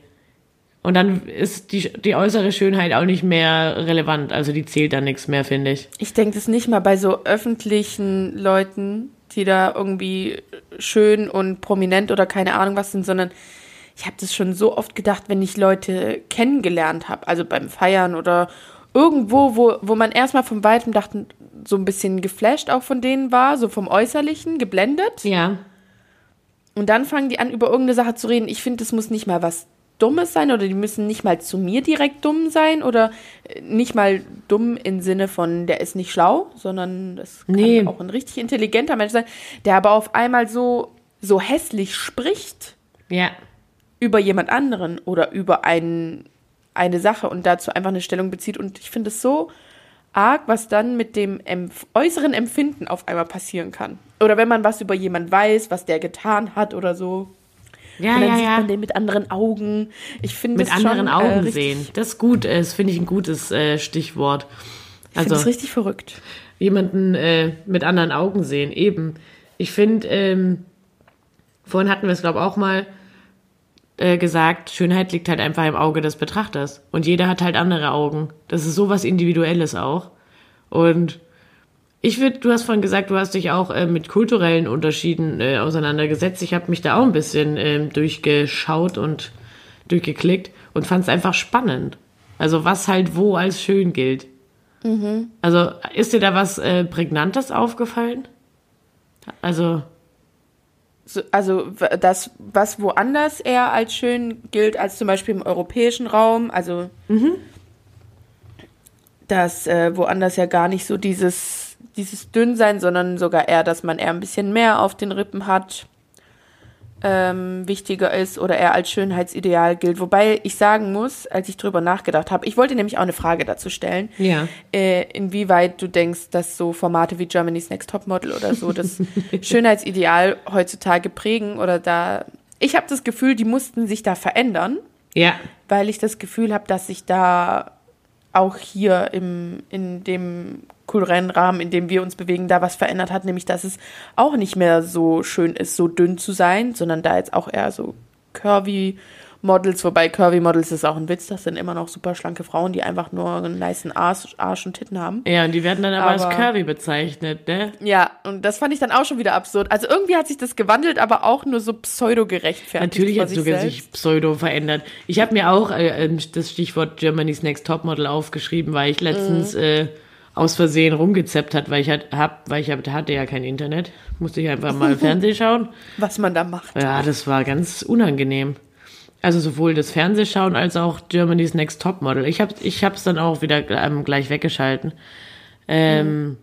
Und dann ist die, die äußere Schönheit auch nicht mehr relevant. Also die zählt dann nichts mehr, finde ich. Ich denke das nicht mal bei so öffentlichen Leuten, die da irgendwie schön und prominent oder keine Ahnung was sind, sondern ich habe das schon so oft gedacht, wenn ich Leute kennengelernt habe, also beim Feiern oder irgendwo, wo, wo man erstmal von weitem dachte, so ein bisschen geflasht auch von denen war, so vom Äußerlichen, geblendet. Ja. Und dann fangen die an, über irgendeine Sache zu reden. Ich finde, das muss nicht mal was Dummes sein oder die müssen nicht mal zu mir direkt dumm sein oder äh, nicht mal dumm im Sinne von, der ist nicht schlau, sondern das kann Nee. auch ein richtig intelligenter Mensch sein, der aber auf einmal so, so hässlich spricht Ja. über jemand anderen oder über ein, eine Sache und dazu einfach eine Stellung bezieht. Und ich finde es so arg, was dann mit dem Empf äußeren Empfinden auf einmal passieren kann. Oder wenn man was über jemand weiß, was der getan hat oder so. Ja, und dann ja, sieht ja. man den mit anderen Augen. Ich finde Mit anderen schon, Augen äh, sehen. Das ist gut. äh, Das finde ich ein gutes äh, Stichwort. Ich finde Also das richtig verrückt. jemanden äh, mit anderen Augen sehen. Eben. Ich finde, ähm, vorhin hatten wir es, glaube ich, auch mal äh, gesagt, Schönheit liegt halt einfach im Auge des Betrachters. Und jeder hat halt andere Augen. Das ist sowas Individuelles auch. Und ich würde, du hast vorhin gesagt, du hast dich auch äh, mit kulturellen Unterschieden äh, auseinandergesetzt. Ich habe mich da auch ein bisschen ähm, durchgeschaut und durchgeklickt und fand es einfach spannend. Also was halt wo als schön gilt. Also ist dir da was äh, Prägnantes aufgefallen? Also, So, also das, was woanders eher als schön gilt, als zum Beispiel im europäischen Raum, also dass äh, woanders ja gar nicht so dieses, dieses Dünnsein, sondern sogar eher, dass man eher ein bisschen mehr auf den Rippen hat, ähm, wichtiger ist oder eher als Schönheitsideal gilt. Wobei ich sagen muss, als ich drüber nachgedacht habe, ich wollte nämlich auch eine Frage dazu stellen, ja. äh, inwieweit du denkst, dass so Formate wie Germany's Next Topmodel oder so das Schönheitsideal heutzutage prägen oder da. Ich habe das Gefühl, die mussten sich da verändern, Ja. weil ich das Gefühl habe, dass sich da auch hier im, in dem kulturellen Rahmen, in dem wir uns bewegen, da was verändert hat, nämlich dass es auch nicht mehr so schön ist, so dünn zu sein, sondern da jetzt auch eher so curvy Models, wobei curvy Models ist auch ein Witz, das sind immer noch super schlanke Frauen, die einfach nur einen niceen Arsch, Arsch und Titten haben. Ja, und die werden dann aber, als Aber- curvy bezeichnet, ne? Ja, und das fand ich dann auch schon wieder absurd. Also irgendwie hat sich das gewandelt, aber auch nur so pseudo gerechtfertigt. Natürlich hat sogar selbst. sich Pseudo verändert. Ich habe mir auch äh, ähm, das Stichwort Germany's Next Topmodel aufgeschrieben, weil ich letztens Mhm. äh, aus Versehen rumgezappt hat, weil ich hat, hab, weil ich hab, hatte ja kein Internet, musste ich einfach mal Fernsehen schauen. was man da macht. Ja, das war ganz unangenehm. Also sowohl das Fernsehschauen als auch Germany's Next Topmodel. Ich habe ich hab's dann auch wieder ähm, gleich weggeschalten. Ähm,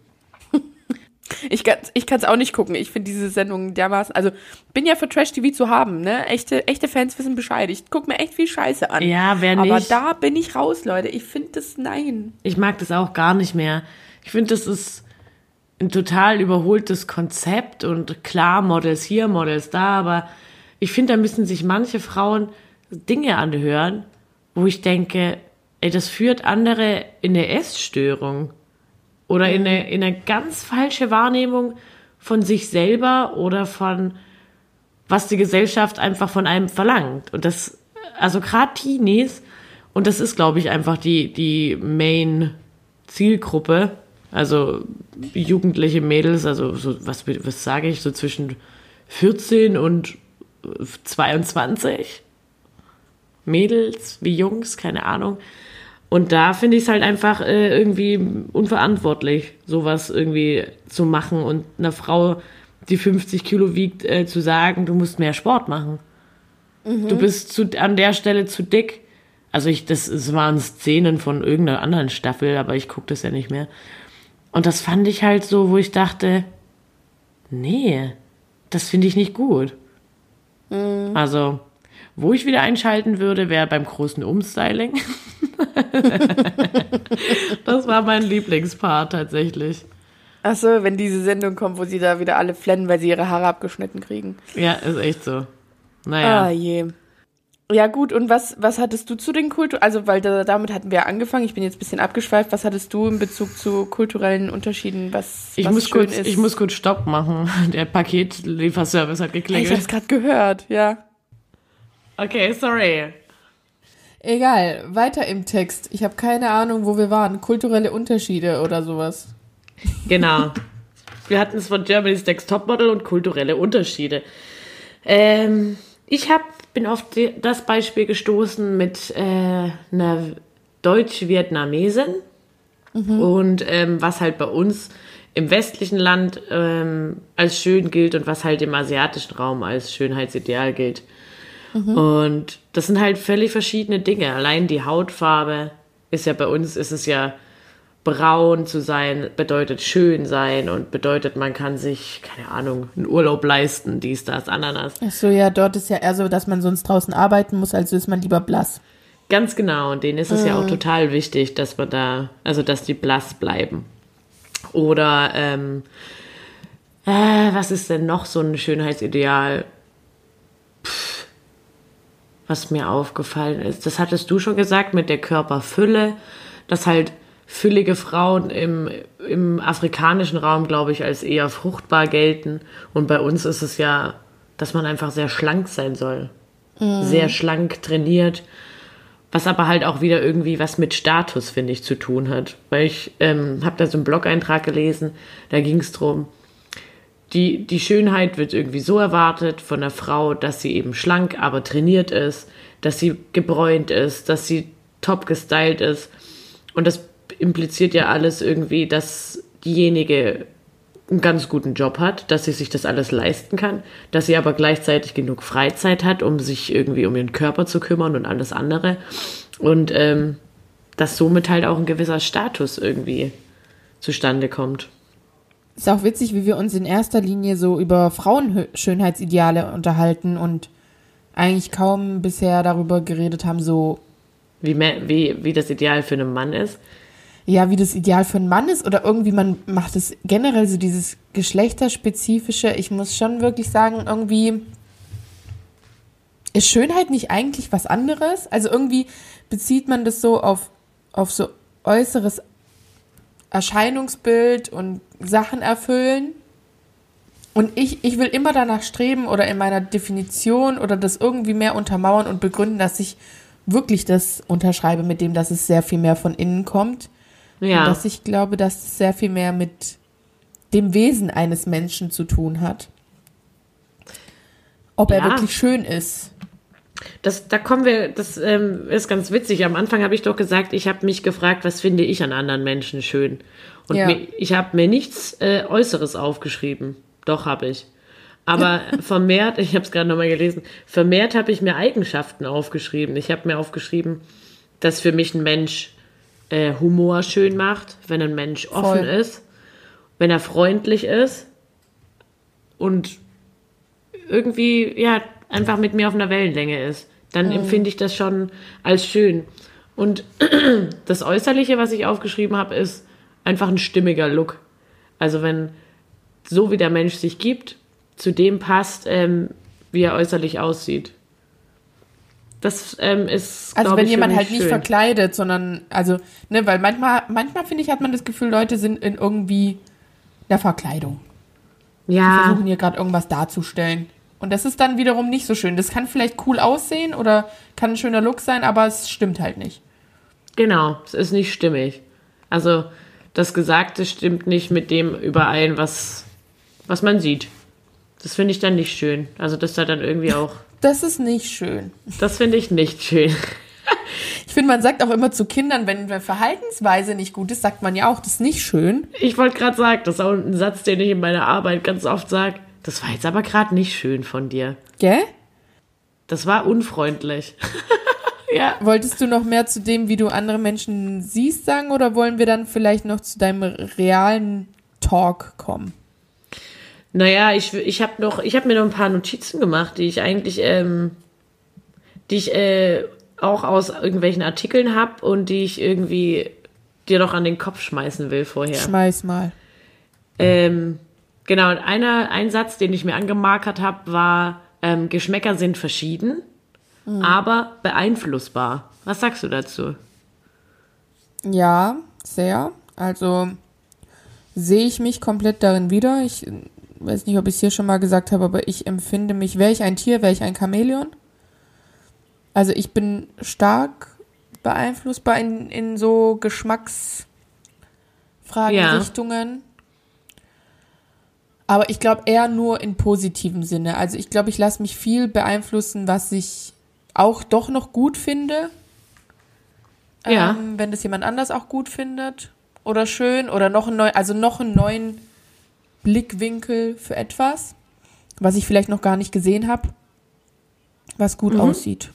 Ich kann ich kann's auch nicht gucken. Ich finde diese Sendung dermaßen, also bin ja für Trash TV zu haben, ne? Echte echte Fans wissen Bescheid. Ich guck mir echt viel Scheiße an. Ja, wer Aber nicht? da bin ich raus, Leute. Ich finde das nein. Ich mag das auch gar nicht mehr. Ich finde, das ist ein total überholtes Konzept und klar, Models hier, Models da, aber ich finde, da müssen sich manche Frauen Dinge anhören, wo ich denke, ey, das führt andere in eine Essstörung oder in eine, in eine ganz falsche Wahrnehmung von sich selber oder von was die Gesellschaft einfach von einem verlangt. Und das, also gerade Teenies, und das ist, glaube ich, einfach die, die Main-Zielgruppe, also jugendliche Mädels, also so, was, was sage ich, so zwischen 14 und 22 Mädels wie Jungs, keine Ahnung. Und da finde ich es halt einfach äh, irgendwie unverantwortlich, sowas irgendwie zu machen und einer Frau, die 50 Kilo wiegt, äh, zu sagen, du musst mehr Sport machen. Du bist zu, an der Stelle zu dick. Also ich, das, es waren Szenen von irgendeiner anderen Staffel, aber ich gucke das ja nicht mehr. Und das fand ich halt so, wo ich dachte, nee, das finde ich nicht gut. Also, wo ich wieder einschalten würde, wäre beim großen Umstyling. das war mein Lieblingspart tatsächlich. Achso, wenn diese Sendung kommt, wo sie da wieder alle flennen, weil sie ihre Haare abgeschnitten kriegen. Ja, ist echt so. Naja. Ah je. Ja gut, und was, was hattest du zu den Kultur... Also, weil da, damit hatten wir angefangen, ich bin jetzt ein bisschen abgeschweift. Was hattest du in Bezug zu kulturellen Unterschieden, was, Ich was muss, schön kurz, ist? ich muss kurz Stopp machen. Der Paketlieferservice hat ich geklingelt. hab's gerade gehört, ja. Okay, sorry. Egal, weiter im Text. Ich habe keine Ahnung, wo wir waren. Kulturelle Unterschiede oder sowas. Genau. Wir hatten es von Germany's Next Topmodel und kulturelle Unterschiede. Ähm, ich hab, bin auf die, das Beispiel gestoßen mit äh, einer Deutsch-Vietnamesin und ähm, was halt bei uns im westlichen Land ähm, als schön gilt und was halt im asiatischen Raum als Schönheitsideal gilt. Und das sind halt völlig verschiedene Dinge. Allein die Hautfarbe ist ja bei uns, ist es ja braun zu sein, bedeutet schön sein und bedeutet, man kann sich, keine Ahnung, einen Urlaub leisten, dies, das, Ananas. Ach so, ja, dort ist ja eher so, dass man sonst draußen arbeiten muss, also ist man lieber blass. Ganz genau. Und denen ist es ja auch total wichtig, dass man da, also dass die blass bleiben. Oder, ähm, äh, was ist denn noch so ein Schönheitsideal? Was mir aufgefallen ist. Das hattest du schon gesagt mit der Körperfülle, dass halt füllige Frauen im, im afrikanischen Raum, glaube ich, als eher fruchtbar gelten. Und bei uns ist es ja, dass man einfach sehr schlank sein soll. Sehr schlank trainiert. Was aber halt auch wieder irgendwie was mit Status, finde ich, zu tun hat. Weil ich ähm, habe da so einen Blog-Eintrag gelesen, da ging es drum, die, die Schönheit wird irgendwie so erwartet von der Frau, dass sie eben schlank, aber trainiert ist, dass sie gebräunt ist, dass sie top gestylt ist. Und das impliziert ja alles irgendwie, dass diejenige einen ganz guten Job hat, dass sie sich das alles leisten kann, dass sie aber gleichzeitig genug Freizeit hat, um sich irgendwie um ihren Körper zu kümmern und alles andere. Und ähm, dass somit halt auch ein gewisser Status irgendwie zustande kommt. Ist auch witzig, wie wir uns in erster Linie so über Frauenschönheitsideale unterhalten und eigentlich kaum bisher darüber geredet haben, so, Wie, wie, wie das Ideal für einen Mann ist. ja, wie das Ideal für einen Mann ist oder irgendwie man macht es generell so dieses geschlechterspezifische. Ich muss schon wirklich sagen, irgendwie ist Schönheit nicht eigentlich was anderes? Also irgendwie bezieht man das so auf, auf so äußeres Erscheinungsbild und Sachen erfüllen. Und ich, ich will immer danach streben oder in meiner Definition oder das irgendwie mehr untermauern und begründen, dass ich wirklich das unterschreibe mit dem, dass es sehr viel mehr von innen kommt. Und Ja, dass ich glaube, dass es sehr viel mehr mit dem Wesen eines Menschen zu tun hat. Ob er Ja. wirklich schön ist. Das, da kommen wir, das ähm, ist ganz witzig. Am Anfang habe ich doch gesagt, ich habe mich gefragt, was finde ich an anderen Menschen schön. Und Ja. mir, ich habe mir nichts äh, Äußeres aufgeschrieben. Doch habe ich. Aber vermehrt, ich habe es gerade nochmal gelesen, vermehrt habe ich mir Eigenschaften aufgeschrieben. Ich habe mir aufgeschrieben, dass für mich ein Mensch äh, Humor schön macht, wenn ein Mensch offen Voll. ist, wenn er freundlich ist und irgendwie, ja, einfach mit mir auf einer Wellenlänge ist. Dann empfinde ich das schon als schön. Und das Äußerliche, was ich aufgeschrieben habe, ist einfach ein stimmiger Look. Also wenn so wie der Mensch sich gibt, zu dem passt, ähm, wie er äußerlich aussieht. Das ähm, ist, Also wenn ich, jemand halt nicht schön. verkleidet, sondern, also, ne, weil manchmal, manchmal finde ich, hat man das Gefühl, Leute sind in irgendwie einer Verkleidung. Die Ja, versuchen hier gerade irgendwas darzustellen. Und das ist dann wiederum nicht so schön. Das kann vielleicht cool aussehen oder kann ein schöner Look sein, aber es stimmt halt nicht. Genau, es ist nicht stimmig. Also das Gesagte stimmt nicht mit dem überein, was, was man sieht. Das finde ich dann nicht schön. Also das ist ja dann irgendwie auch, Das ist nicht schön. das finde ich nicht schön. Ich finde, man sagt auch immer zu Kindern, wenn eine Verhaltensweise nicht gut ist, sagt man ja auch, das ist nicht schön. Ich wollte gerade sagen, das ist auch ein Satz, den ich in meiner Arbeit ganz oft sage. Das war jetzt aber gerade nicht schön von dir. Gell? Das war unfreundlich. ja. Wolltest du noch mehr zu dem, wie du andere Menschen siehst, sagen oder wollen wir dann vielleicht noch zu deinem realen Talk kommen? Naja, ich, ich habe noch, ich habe mir noch ein paar Notizen gemacht, die ich eigentlich, ähm, die ich äh, auch aus irgendwelchen Artikeln habe und die ich irgendwie dir noch an den Kopf schmeißen will vorher. Schmeiß mal. Ähm, genau, und einer, ein Satz, den ich mir angemarkert habe, war, ähm, Geschmäcker sind verschieden, mhm. aber beeinflussbar. Was sagst du dazu? Ja, sehr. Also sehe ich mich komplett darin wieder. Ich weiß nicht, ob ich es hier schon mal gesagt habe, aber ich empfinde mich, wäre ich ein Tier, wäre ich ein Chamäleon. Also ich bin stark beeinflussbar in, in so Geschmacksfragenrichtungen. Ja. Aber ich glaube eher nur in positivem Sinne. Also ich glaube, ich lasse mich viel beeinflussen, was ich auch doch noch gut finde. Ja. Ähm, wenn das jemand anders auch gut findet oder schön oder noch einen neuen, also noch einen neuen Blickwinkel für etwas, was ich vielleicht noch gar nicht gesehen habe, was gut mhm. aussieht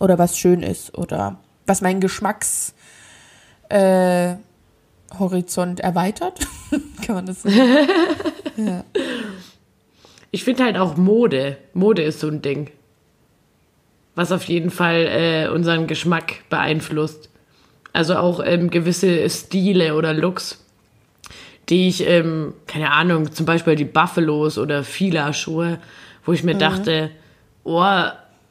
oder was schön ist oder was meinen Geschmackshorizont äh, erweitert. Kann man das sagen? ja. Ich finde halt auch Mode. Mode ist so ein Ding. Was auf jeden Fall äh, unseren Geschmack beeinflusst. Also auch ähm, gewisse Stile oder Looks, die ich, ähm, keine Ahnung, zum Beispiel die Buffalos oder Fila-Schuhe, wo ich mir mhm. dachte, oh,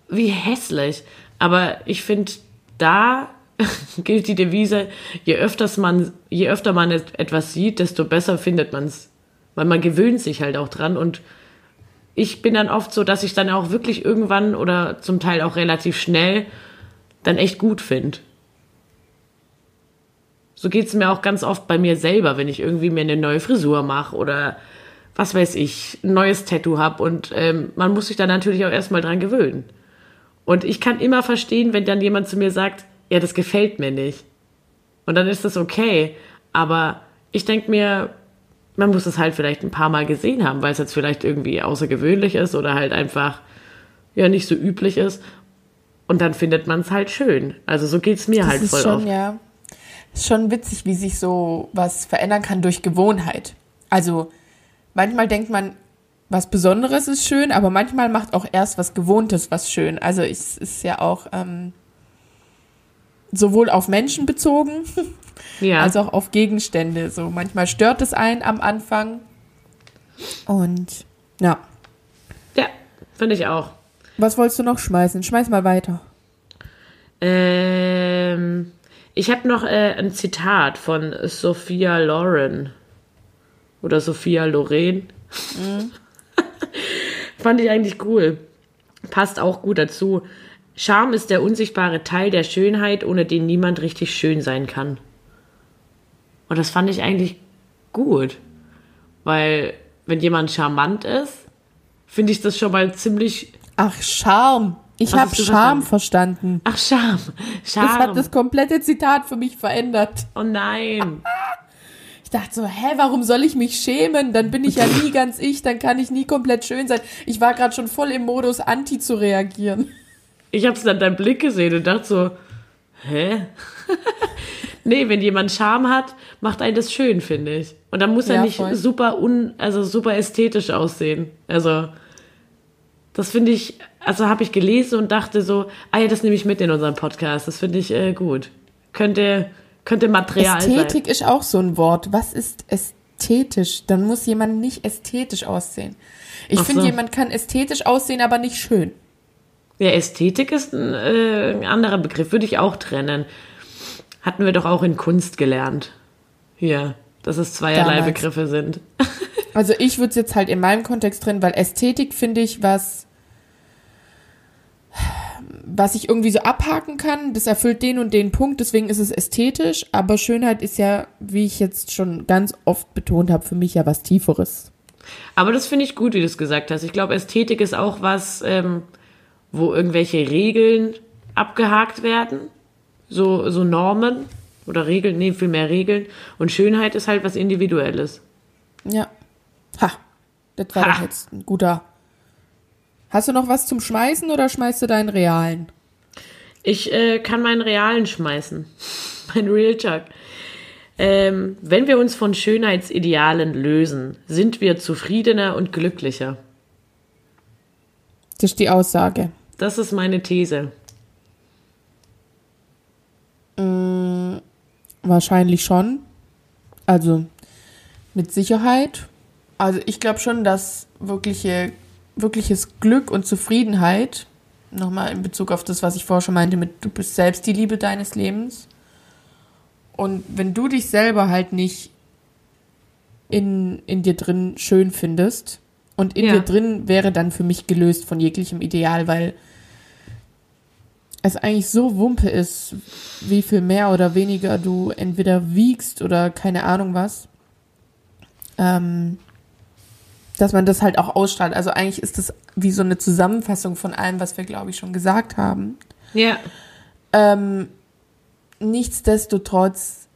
wie hässlich. Aber ich finde, da gilt die Devise, je, öfters man, je öfter man etwas sieht, desto besser findet man es. Weil man gewöhnt sich halt auch dran und ich bin dann oft so, dass ich dann auch wirklich irgendwann oder zum Teil auch relativ schnell dann echt gut finde. So geht es mir auch ganz oft bei mir selber, wenn ich irgendwie mir eine neue Frisur mache oder was weiß ich, ein neues Tattoo habe und ähm, man muss sich da natürlich auch erstmal dran gewöhnen. Und ich kann immer verstehen, wenn dann jemand zu mir sagt, ja, das gefällt mir nicht. Und dann ist das okay. Aber ich denke mir, man muss es halt vielleicht ein paar Mal gesehen haben, weil es jetzt vielleicht irgendwie außergewöhnlich ist oder halt einfach ja nicht so üblich ist. Und dann findet man es halt schön. Also so geht es mir das halt voll ist schon, oft. Ja. Ist schon witzig, wie sich so was verändern kann durch Gewohnheit. Also manchmal denkt man, was Besonderes ist schön, aber manchmal macht auch erst was Gewohntes was schön. Also es ist ja auch ähm, sowohl auf Menschen bezogen, ja. als auch auf Gegenstände. So manchmal stört es einen am Anfang. Und ja. Ja, finde ich auch. Was wolltest du noch schmeißen? Schmeiß mal weiter. Ähm, ich habe noch äh, ein Zitat von Sophia Loren. Oder Sophia Loren. Mhm. Fand ich eigentlich cool. Passt auch gut dazu. Charme ist der unsichtbare Teil der Schönheit, ohne den niemand richtig schön sein kann. Und das fand ich eigentlich gut. Weil, wenn jemand charmant ist, finde ich das schon mal ziemlich. Ach, Charme. Ich habe Charme verstanden? verstanden. Ach, Charme. Charme. Das hat das komplette Zitat für mich verändert. Oh nein. Ich dachte so, hä, warum soll ich mich schämen? Dann bin ich ja nie ganz ich, dann kann ich nie komplett schön sein. Ich war gerade schon voll im Modus, anti zu reagieren. Ich habe es dann deinem Blick gesehen und dachte so, hä? nee, wenn jemand Charme hat, macht einen das schön, finde ich. Und dann muss er ja, nicht voll. super un, also super ästhetisch aussehen. Also das finde ich, also habe ich gelesen und dachte so, ah ja, das nehme ich mit in unseren Podcast. Das finde ich äh, gut. Könnte könnte Material Ästhetik sein. Ästhetik ist auch so ein Wort. Was ist ästhetisch? Dann muss jemand nicht ästhetisch aussehen. Ich finde, so. jemand kann ästhetisch aussehen, aber nicht schön. Ja, Ästhetik ist ein, äh, ein anderer Begriff, würde ich auch trennen. Hatten wir doch auch in Kunst gelernt. Hier, dass es zweierlei Damals. Begriffe sind. also ich würde es jetzt halt in meinem Kontext trennen, weil Ästhetik finde ich was was ich irgendwie so abhaken kann, das erfüllt den und den Punkt, deswegen ist es ästhetisch, aber Schönheit ist ja, wie ich jetzt schon ganz oft betont habe, für mich ja was Tieferes. Aber das finde ich gut, wie du es gesagt hast. Ich glaube, Ästhetik ist auch was, ähm, wo irgendwelche Regeln abgehakt werden, so, so Normen oder Regeln, nee, viel mehr Regeln. Und Schönheit ist halt was Individuelles. Ja. Ha, das war ha. doch jetzt ein guter Hast du noch was zum Schmeißen oder schmeißt du deinen realen? Ich äh, kann meinen realen schmeißen. mein Real Chuck. Ähm, wenn wir uns von Schönheitsidealen lösen, sind wir zufriedener und glücklicher. Das ist die Aussage. Das ist meine These. Wahrscheinlich schon. Also mit Sicherheit. Also ich glaube schon, dass wirkliche, wirkliches Glück und Zufriedenheit, nochmal in Bezug auf das, was ich vorher schon meinte, mit du bist selbst die Liebe deines Lebens. Und wenn du dich selber halt nicht in, in dir drin schön findest, und in Ja. dir drin wäre dann für mich gelöst von jeglichem Ideal, weil es eigentlich so Wumpe ist, wie viel mehr oder weniger du entweder wiegst oder keine Ahnung was, ähm, dass man das halt auch ausstrahlt. Also eigentlich ist das wie so eine Zusammenfassung von allem, was wir, glaube ich, schon gesagt haben. Ja. Ähm, nichtsdestotrotz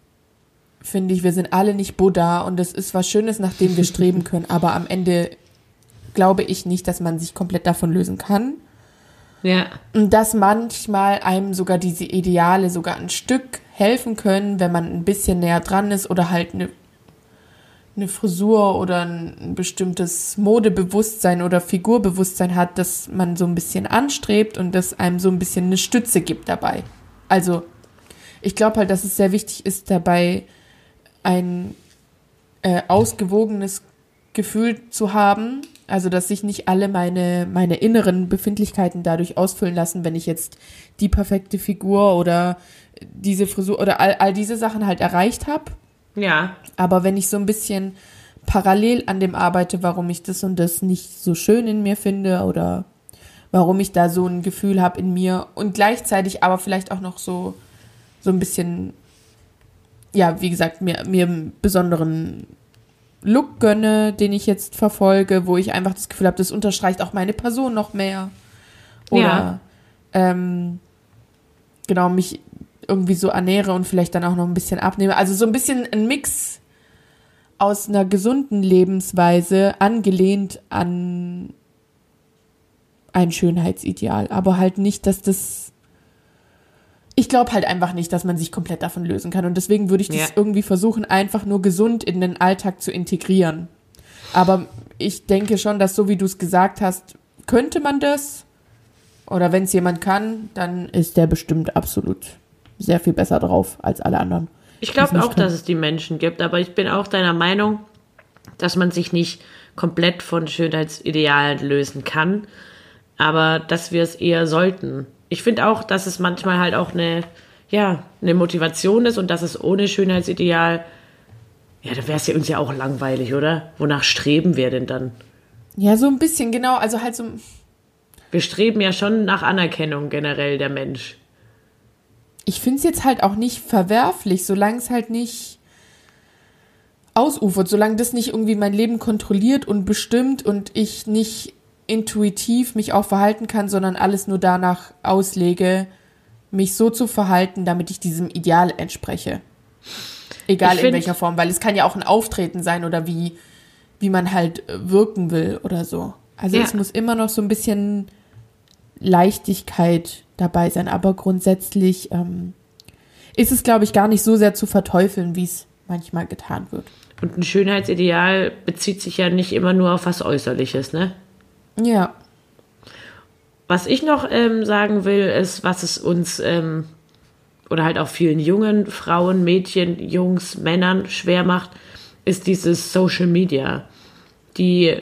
finde ich, wir sind alle nicht Buddha und es ist was Schönes, nach dem wir streben können, aber am Ende glaube ich nicht, dass man sich komplett davon lösen kann. Ja. Und dass manchmal einem sogar diese Ideale sogar ein Stück helfen können, wenn man ein bisschen näher dran ist oder halt eine, eine Frisur oder ein, bestimmtes Modebewusstsein oder Figurbewusstsein hat, dass man so ein bisschen anstrebt und das einem so ein bisschen eine Stütze gibt dabei. Also ich glaube halt, dass es sehr wichtig ist, dabei ein äh, ausgewogenes Gefühl zu haben. Also, dass sich nicht alle meine, meine inneren Befindlichkeiten dadurch ausfüllen lassen, wenn ich jetzt die perfekte Figur oder diese Frisur oder all, all diese Sachen halt erreicht habe. Ja. Aber wenn ich so ein bisschen parallel an dem arbeite, warum ich das und das nicht so schön in mir finde oder warum ich da so ein Gefühl habe in mir und gleichzeitig aber vielleicht auch noch so, so ein bisschen, ja, wie gesagt, mir, mir einen besonderen Look gönne, den ich jetzt verfolge, wo ich einfach das Gefühl habe, das unterstreicht auch meine Person noch mehr. Oder Ja. ähm, genau, mich irgendwie so ernähre und vielleicht dann auch noch ein bisschen abnehme. Also so ein bisschen ein Mix aus einer gesunden Lebensweise, angelehnt an ein Schönheitsideal. Aber halt nicht, dass das. Ich glaube halt einfach nicht, dass man sich komplett davon lösen kann. Und deswegen würde ich das Ja. irgendwie versuchen, einfach nur gesund in den Alltag zu integrieren. Aber ich denke schon, dass so wie du es gesagt hast, könnte man das. Oder wenn es jemand kann, dann ist der bestimmt absolut sehr viel besser drauf als alle anderen. Ich glaube auch, kann. dass es die Menschen gibt, aber ich bin auch deiner Meinung, dass man sich nicht komplett von Schönheitsidealen lösen kann, aber dass wir es eher sollten. Ich finde auch, dass es manchmal halt auch eine, ja, eine Motivation ist und dass es ohne Schönheitsideal, ja, dann wäre es ja uns ja auch langweilig, oder? Wonach streben wir denn dann? Ja, so ein bisschen, genau. Also halt so. Wir streben ja schon nach Anerkennung generell, der Mensch. Ich finde es jetzt halt auch nicht verwerflich, solange es halt nicht ausufert, solange das nicht irgendwie mein Leben kontrolliert und bestimmt und ich nicht intuitiv mich auch verhalten kann, sondern alles nur danach auslege, mich so zu verhalten, damit ich diesem Ideal entspreche. Egal Ich in find- welcher Form, weil es kann ja auch ein Auftreten sein oder wie, wie man halt äh, wirken will oder so. Also Ja. es muss immer noch so ein bisschen Leichtigkeit dabei sein, aber grundsätzlich ähm, ist es, glaube ich, gar nicht so sehr zu verteufeln, wie es manchmal getan wird. Und ein Schönheitsideal bezieht sich ja nicht immer nur auf was Äußerliches, ne? Ja, Was ich noch ähm, sagen will, ist, was es uns ähm, oder halt auch vielen jungen Frauen, Mädchen, Jungs, Männern schwer macht, ist dieses Social Media. Die,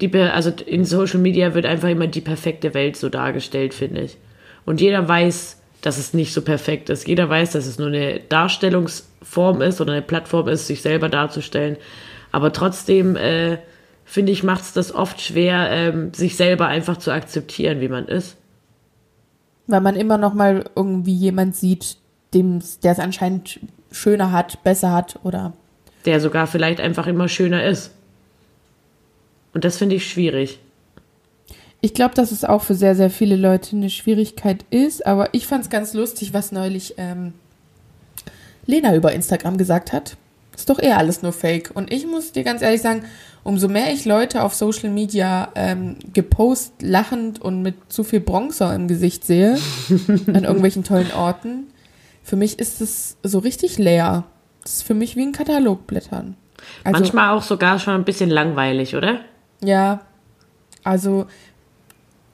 die, also in Social Media wird einfach immer die perfekte Welt so dargestellt, finde ich. Und jeder weiß, dass es nicht so perfekt ist. Jeder weiß, dass es nur eine Darstellungsform ist oder eine Plattform ist, sich selber darzustellen. Aber trotzdem, äh, finde ich, macht es das oft schwer, ähm, sich selber einfach zu akzeptieren, wie man ist. weil man immer noch mal irgendwie jemand sieht, der es anscheinend schöner hat, besser hat oder Der sogar vielleicht einfach immer schöner ist. Und das finde ich schwierig. Ich glaube, dass es auch für sehr, sehr viele Leute eine Schwierigkeit ist, aber ich fand es ganz lustig, was neulich ähm, Lena über Instagram gesagt hat. Ist doch eher alles nur Fake. Und ich muss dir ganz ehrlich sagen, umso mehr ich Leute auf Social Media ähm, gepost, lachend und mit zu viel Bronzer im Gesicht sehe, an irgendwelchen tollen Orten, für mich ist es so richtig leer. Das ist für mich wie ein Katalogblättern. Also, Manchmal auch sogar schon ein bisschen langweilig, oder? Ja, also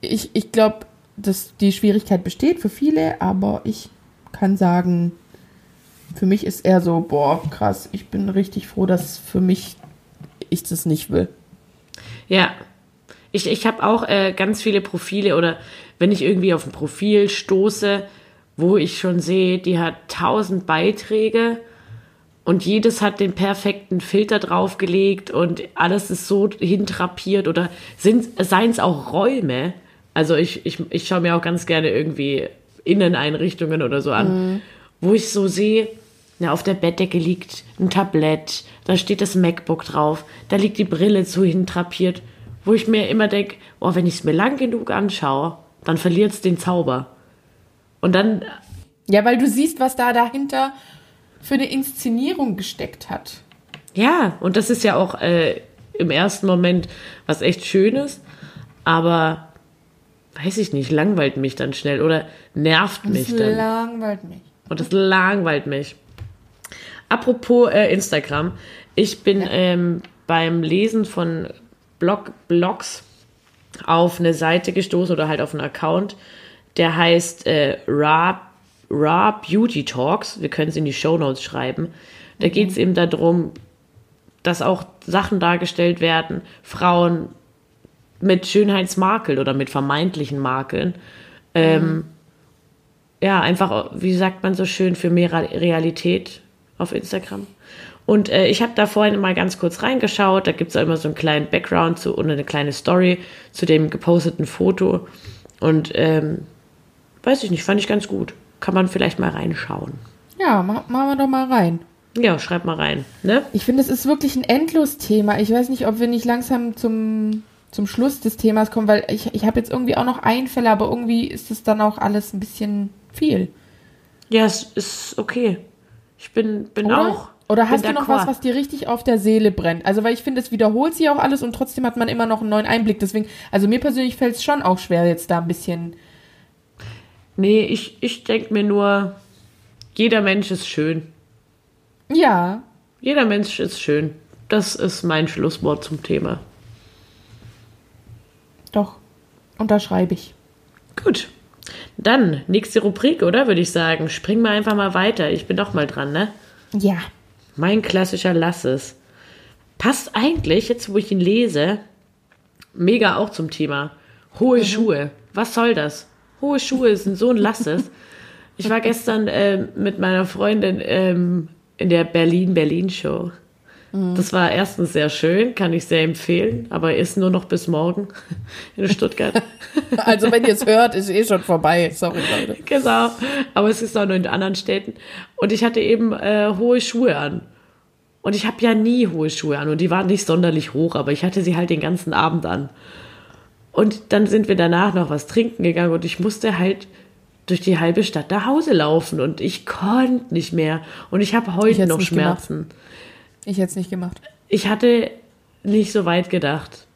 ich, ich glaube, dass die Schwierigkeit besteht für viele, aber ich kann sagen, für mich ist eher so, boah, krass, ich bin richtig froh, dass für mich ich das nicht will. Ja. Ich, ich habe auch äh, ganz viele Profile oder wenn ich irgendwie auf ein Profil stoße, wo ich schon sehe, die hat tausend Beiträge und jedes hat den perfekten Filter draufgelegt und alles ist so hintrapiert oder seien es auch Räume. Also ich, ich, ich schaue mir auch ganz gerne irgendwie Inneneinrichtungen oder so an, mhm. wo ich so sehe, na, auf der Bettdecke liegt ein Tablett, da steht das MacBook drauf, da liegt die Brille zu hintrapiert, wo ich mir immer denke, oh, wenn ich es mir lang genug anschaue, dann verliert es den Zauber. Und dann. Ja, weil du siehst, was da dahinter für eine Inszenierung gesteckt hat. Ja, und das ist ja auch äh, im ersten Moment was echt Schönes, aber weiß ich nicht, langweilt mich dann schnell oder nervt das mich dann. langweilt mich. Und das langweilt mich. Apropos äh, Instagram, ich bin ja. ähm, beim Lesen von Blog Blogs auf eine Seite gestoßen oder halt auf einen Account, der heißt äh, Raw Raw Beauty Talks. Wir können es in die Show Notes schreiben. Da geht es eben darum, dass auch Sachen dargestellt werden, Frauen mit Schönheitsmakeln oder mit vermeintlichen Makeln. Ähm, mhm. Ja, einfach, wie sagt man so schön, für mehr Realität auf Instagram. Und äh, ich habe da vorhin mal ganz kurz reingeschaut. Da gibt es immer so einen kleinen Background zu, und eine kleine Story zu dem geposteten Foto. Und ähm, weiß ich nicht, fand ich ganz gut kann man vielleicht mal reinschauen. Ja, machen wir doch mal rein. Ja, schreib mal rein. Ne? Ich finde, es ist wirklich ein Endlos-Thema. Ich weiß nicht, ob wir nicht langsam zum, zum Schluss des Themas kommen, weil ich, ich habe jetzt irgendwie auch noch Einfälle, aber irgendwie ist es dann auch alles ein bisschen viel. Ja, es ist okay. Ich bin, bin Oder? auch. Oder hast du noch was, was dir richtig auf der Seele brennt? Also, weil ich finde, es wiederholt sich auch alles und trotzdem hat man immer noch einen neuen Einblick. Deswegen, also mir persönlich fällt es schon auch schwer, jetzt da ein bisschen Nee, ich, ich denke mir nur, jeder Mensch ist schön. Ja. Jeder Mensch ist schön. Das ist mein Schlusswort zum Thema. Doch, unterschreibe ich. Gut. Dann, nächste Rubrik, oder? Würde ich sagen. Springen wir einfach mal weiter. Ich bin doch mal dran, ne? Ja. Mein klassischer Lasses. Passt eigentlich, jetzt wo ich ihn lese, mega auch zum Thema. Hohe mhm. Schuhe. Was soll das? hohe Schuhe sind so ein Lasses. Ich war gestern äh, mit meiner Freundin ähm, in der Berlin-Berlin-Show. Mhm. Das war erstens sehr schön, kann ich sehr empfehlen, aber ist nur noch bis morgen in Stuttgart. Also wenn ihr es hört, ist eh schon vorbei. Sorry, Leute. Genau, aber es ist auch nur in anderen Städten. Und ich hatte eben äh, hohe Schuhe an. Und ich habe ja nie hohe Schuhe an und die waren nicht sonderlich hoch, aber ich hatte sie halt den ganzen Abend an. Und dann sind wir danach noch was trinken gegangen und ich musste halt durch die halbe Stadt nach Hause laufen und ich konnte nicht mehr. Und ich habe heute ich noch Schmerzen. Gemacht. Ich hätte es nicht gemacht. Ich hatte nicht so weit gedacht.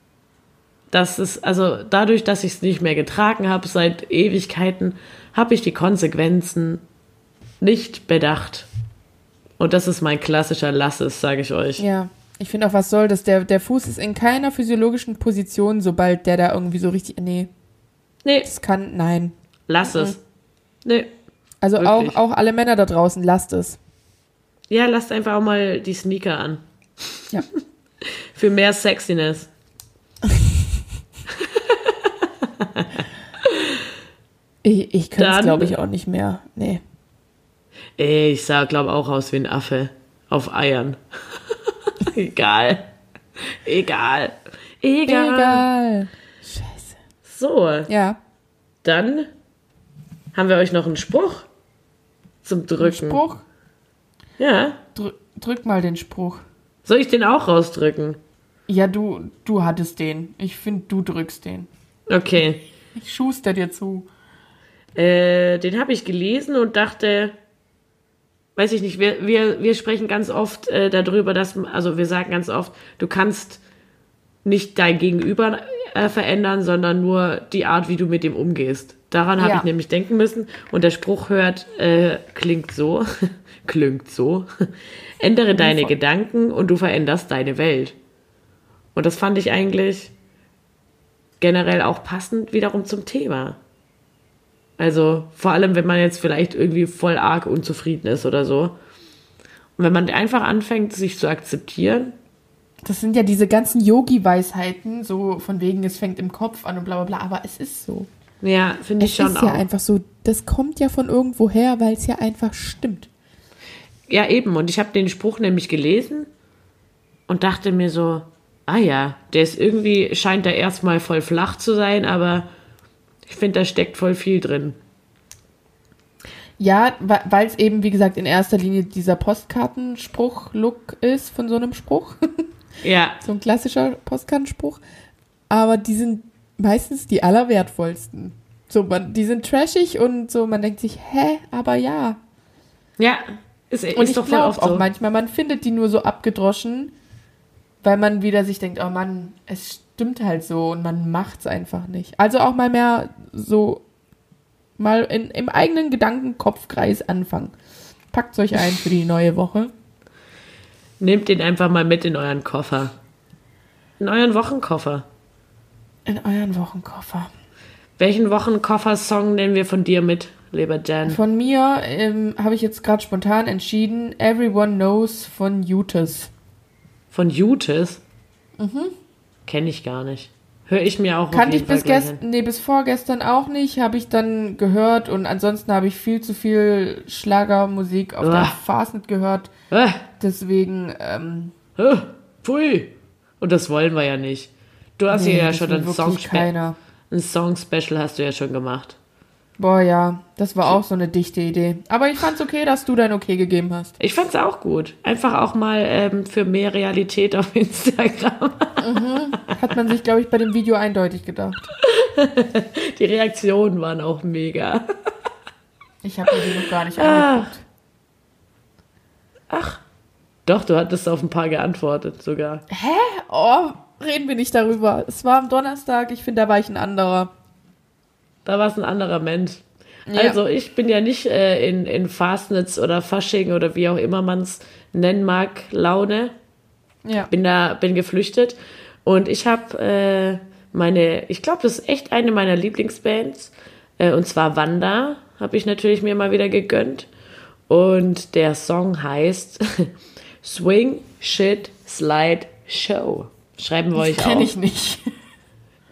Das ist, also dadurch, dass ich es nicht mehr getragen habe seit Ewigkeiten, habe ich die Konsequenzen nicht bedacht. Und das ist mein klassischer Lasses, sage ich euch. Ja, ich finde auch, was soll das? Der, der Fuß ist in keiner physiologischen Position, sobald der da irgendwie so richtig. Nee. Nee. Das kann. Nein. Lass es. Nee. Also auch, auch alle Männer da draußen, lasst es. Ja, lasst einfach auch mal die Sneaker an. Ja. Für mehr Sexiness. ich ich könnte es, glaube ich, auch nicht mehr. Nee. Ey, ich sah, glaube auch aus wie ein Affe. Auf Eiern. Egal. Egal. Egal. Egal. Scheiße. So. Ja. Dann haben wir euch noch einen Spruch zum Drücken. Ein Spruch? Ja. Dr drück mal den Spruch. Soll ich den auch rausdrücken? Ja, du, du hattest den. Ich finde, du drückst den. Okay. Ich schuster dir zu. Äh, den habe ich gelesen und dachte, weiß ich nicht, wir, wir, wir sprechen ganz oft äh, darüber, dass, also wir sagen ganz oft, du kannst nicht dein Gegenüber äh, verändern, sondern nur die Art, wie du mit dem umgehst. Daran habe Ja. ich nämlich denken müssen. Und der Spruch hört, äh, klingt so, klingt so. Ändere deine Gedanken und du veränderst deine Welt. Und das fand ich eigentlich generell auch passend wiederum zum Thema. Also vor allem, wenn man jetzt vielleicht irgendwie voll arg unzufrieden ist oder so. Und wenn man einfach anfängt, sich zu akzeptieren, Das sind ja diese ganzen Yogi-Weisheiten, so von wegen, es fängt im Kopf an und bla bla bla, aber es ist so. Ja, finde ich Es schon ist auch. ja einfach so, das kommt ja von irgendwo her, weil es ja einfach stimmt. Ja, eben. Und ich habe den Spruch nämlich gelesen und dachte mir so, ah ja, der ist irgendwie, scheint da erstmal voll flach zu sein, aber ich finde, da steckt voll viel drin. Ja, weil es eben, wie gesagt, in erster Linie dieser Postkartenspruch-Look ist von so einem Spruch. Ja, so ein klassischer Postkartenspruch. Aber die sind meistens die allerwertvollsten. So, man, die sind trashig und so, man denkt sich, hä, aber ja. ja, ist, Und ist ich doch voll glaube oft auch so. manchmal, man findet die nur so abgedroschen, weil man wieder sich denkt, oh Mann, es stimmt halt so und man macht's einfach nicht. Also auch mal mehr so mal in, im eigenen Gedankenkopfkreis anfangen. Packt euch ein für die neue Woche. Nehmt den einfach mal mit in euren Koffer. In euren Wochenkoffer. In euren Wochenkoffer. Welchen Wochenkoffer-Song nehmen wir von dir mit, lieber Jan? Von mir ähm, habe ich jetzt gerade spontan entschieden, Everyone Knows von Jutas. Von Jutes? Mhm. Kenne ich gar nicht. Höre ich mir auch Kannte ich bis gestern, nee, bis vorgestern auch nicht, habe ich dann gehört und ansonsten habe ich viel zu viel Schlagermusik auf der Uah. Fastnet gehört. Äh, Deswegen, ähm, äh, pfui. Und das wollen wir ja nicht. Du hast nee, ja schon ein Song, keiner. ein Song Special hast du ja schon gemacht. Boah, ja, das war auch so eine dichte Idee. Aber ich fand's okay, dass du dein Okay gegeben hast. Ich fand's auch gut. Einfach auch mal ähm, für mehr Realität auf Instagram. Hat man sich, glaube ich, bei dem Video eindeutig gedacht. Die Reaktionen waren auch mega. Ich habe mir die noch gar nicht angeguckt. Doch, du hattest auf ein paar geantwortet sogar. Oh, reden wir nicht darüber. Es war am Donnerstag, ich finde, da war ich ein anderer. Da war es ein anderer Mensch. Ja. Also ich bin ja nicht äh, in, in Fastnetz oder Fasching oder wie auch immer man es nennen mag, Laune. Ja. Bin da, bin geflüchtet. Und ich habe äh, meine, ich glaube, das ist echt eine meiner Lieblingsbands. Äh, und zwar Wanda, habe ich natürlich mir mal wieder gegönnt. Und der Song heißt Swing, Shit, Slide, Show. Schreiben wir euch Kenne auf. ich nicht.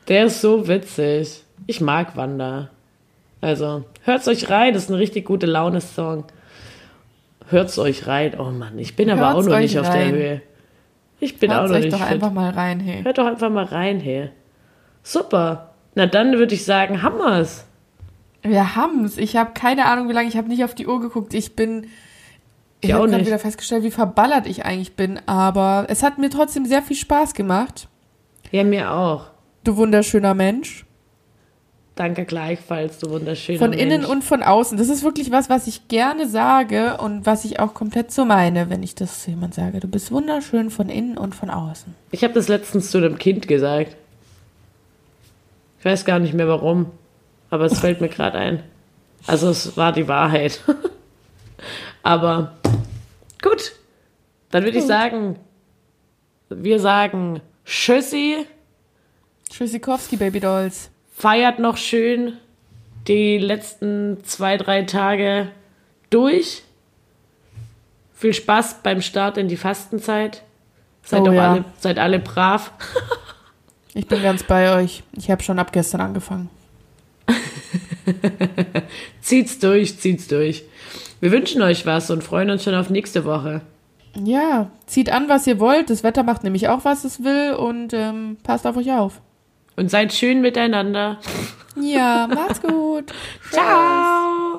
Der ist so witzig. Ich mag Wanda. Also, hört's euch rein, das ist ein richtig gute Laune-Song. Hört's euch rein. Oh Mann, ich bin aber auch Hört's noch nicht auf der rein. Höhe. Ich bin auch Hört noch euch nicht doch fit. einfach mal rein, hey. Hört doch einfach mal rein, hey. Super. Na dann würde ich sagen, Hammers. Wir haben's. Ich habe keine Ahnung, wie lange. Ich habe nicht auf die Uhr geguckt. Ich bin. Ich habe gerade wieder festgestellt, wie verballert ich eigentlich bin. Aber es hat mir trotzdem sehr viel Spaß gemacht. Ja, mir auch. Du wunderschöner Mensch. Danke gleichfalls, du wunderschöner Von Mensch. innen und von außen. Das ist wirklich was, was ich gerne sage und was ich auch komplett so meine, wenn ich das zu jemand sage. Du bist wunderschön von innen und von außen. Ich habe das letztens zu einem Kind gesagt. Ich weiß gar nicht mehr warum, aber es fällt mir gerade ein. Also es war die Wahrheit. aber gut, dann würde ich sagen, wir sagen Tschüssi, Tschüssikowski, Baby Dolls. feiert noch schön die letzten zwei, drei Tage durch. Viel Spaß beim Start in die Fastenzeit. Seid Oh ja. alle, seid alle brav. Ich bin ganz bei euch. Ich habe schon ab gestern angefangen. Zieht's durch, zieht's durch. Wir wünschen euch was und freuen uns schon auf nächste Woche. Ja, zieht an, was ihr wollt. Das Wetter macht nämlich auch, was es will und ähm, passt auf euch auf. Und seid schön miteinander. Ja, macht's gut. Ciao.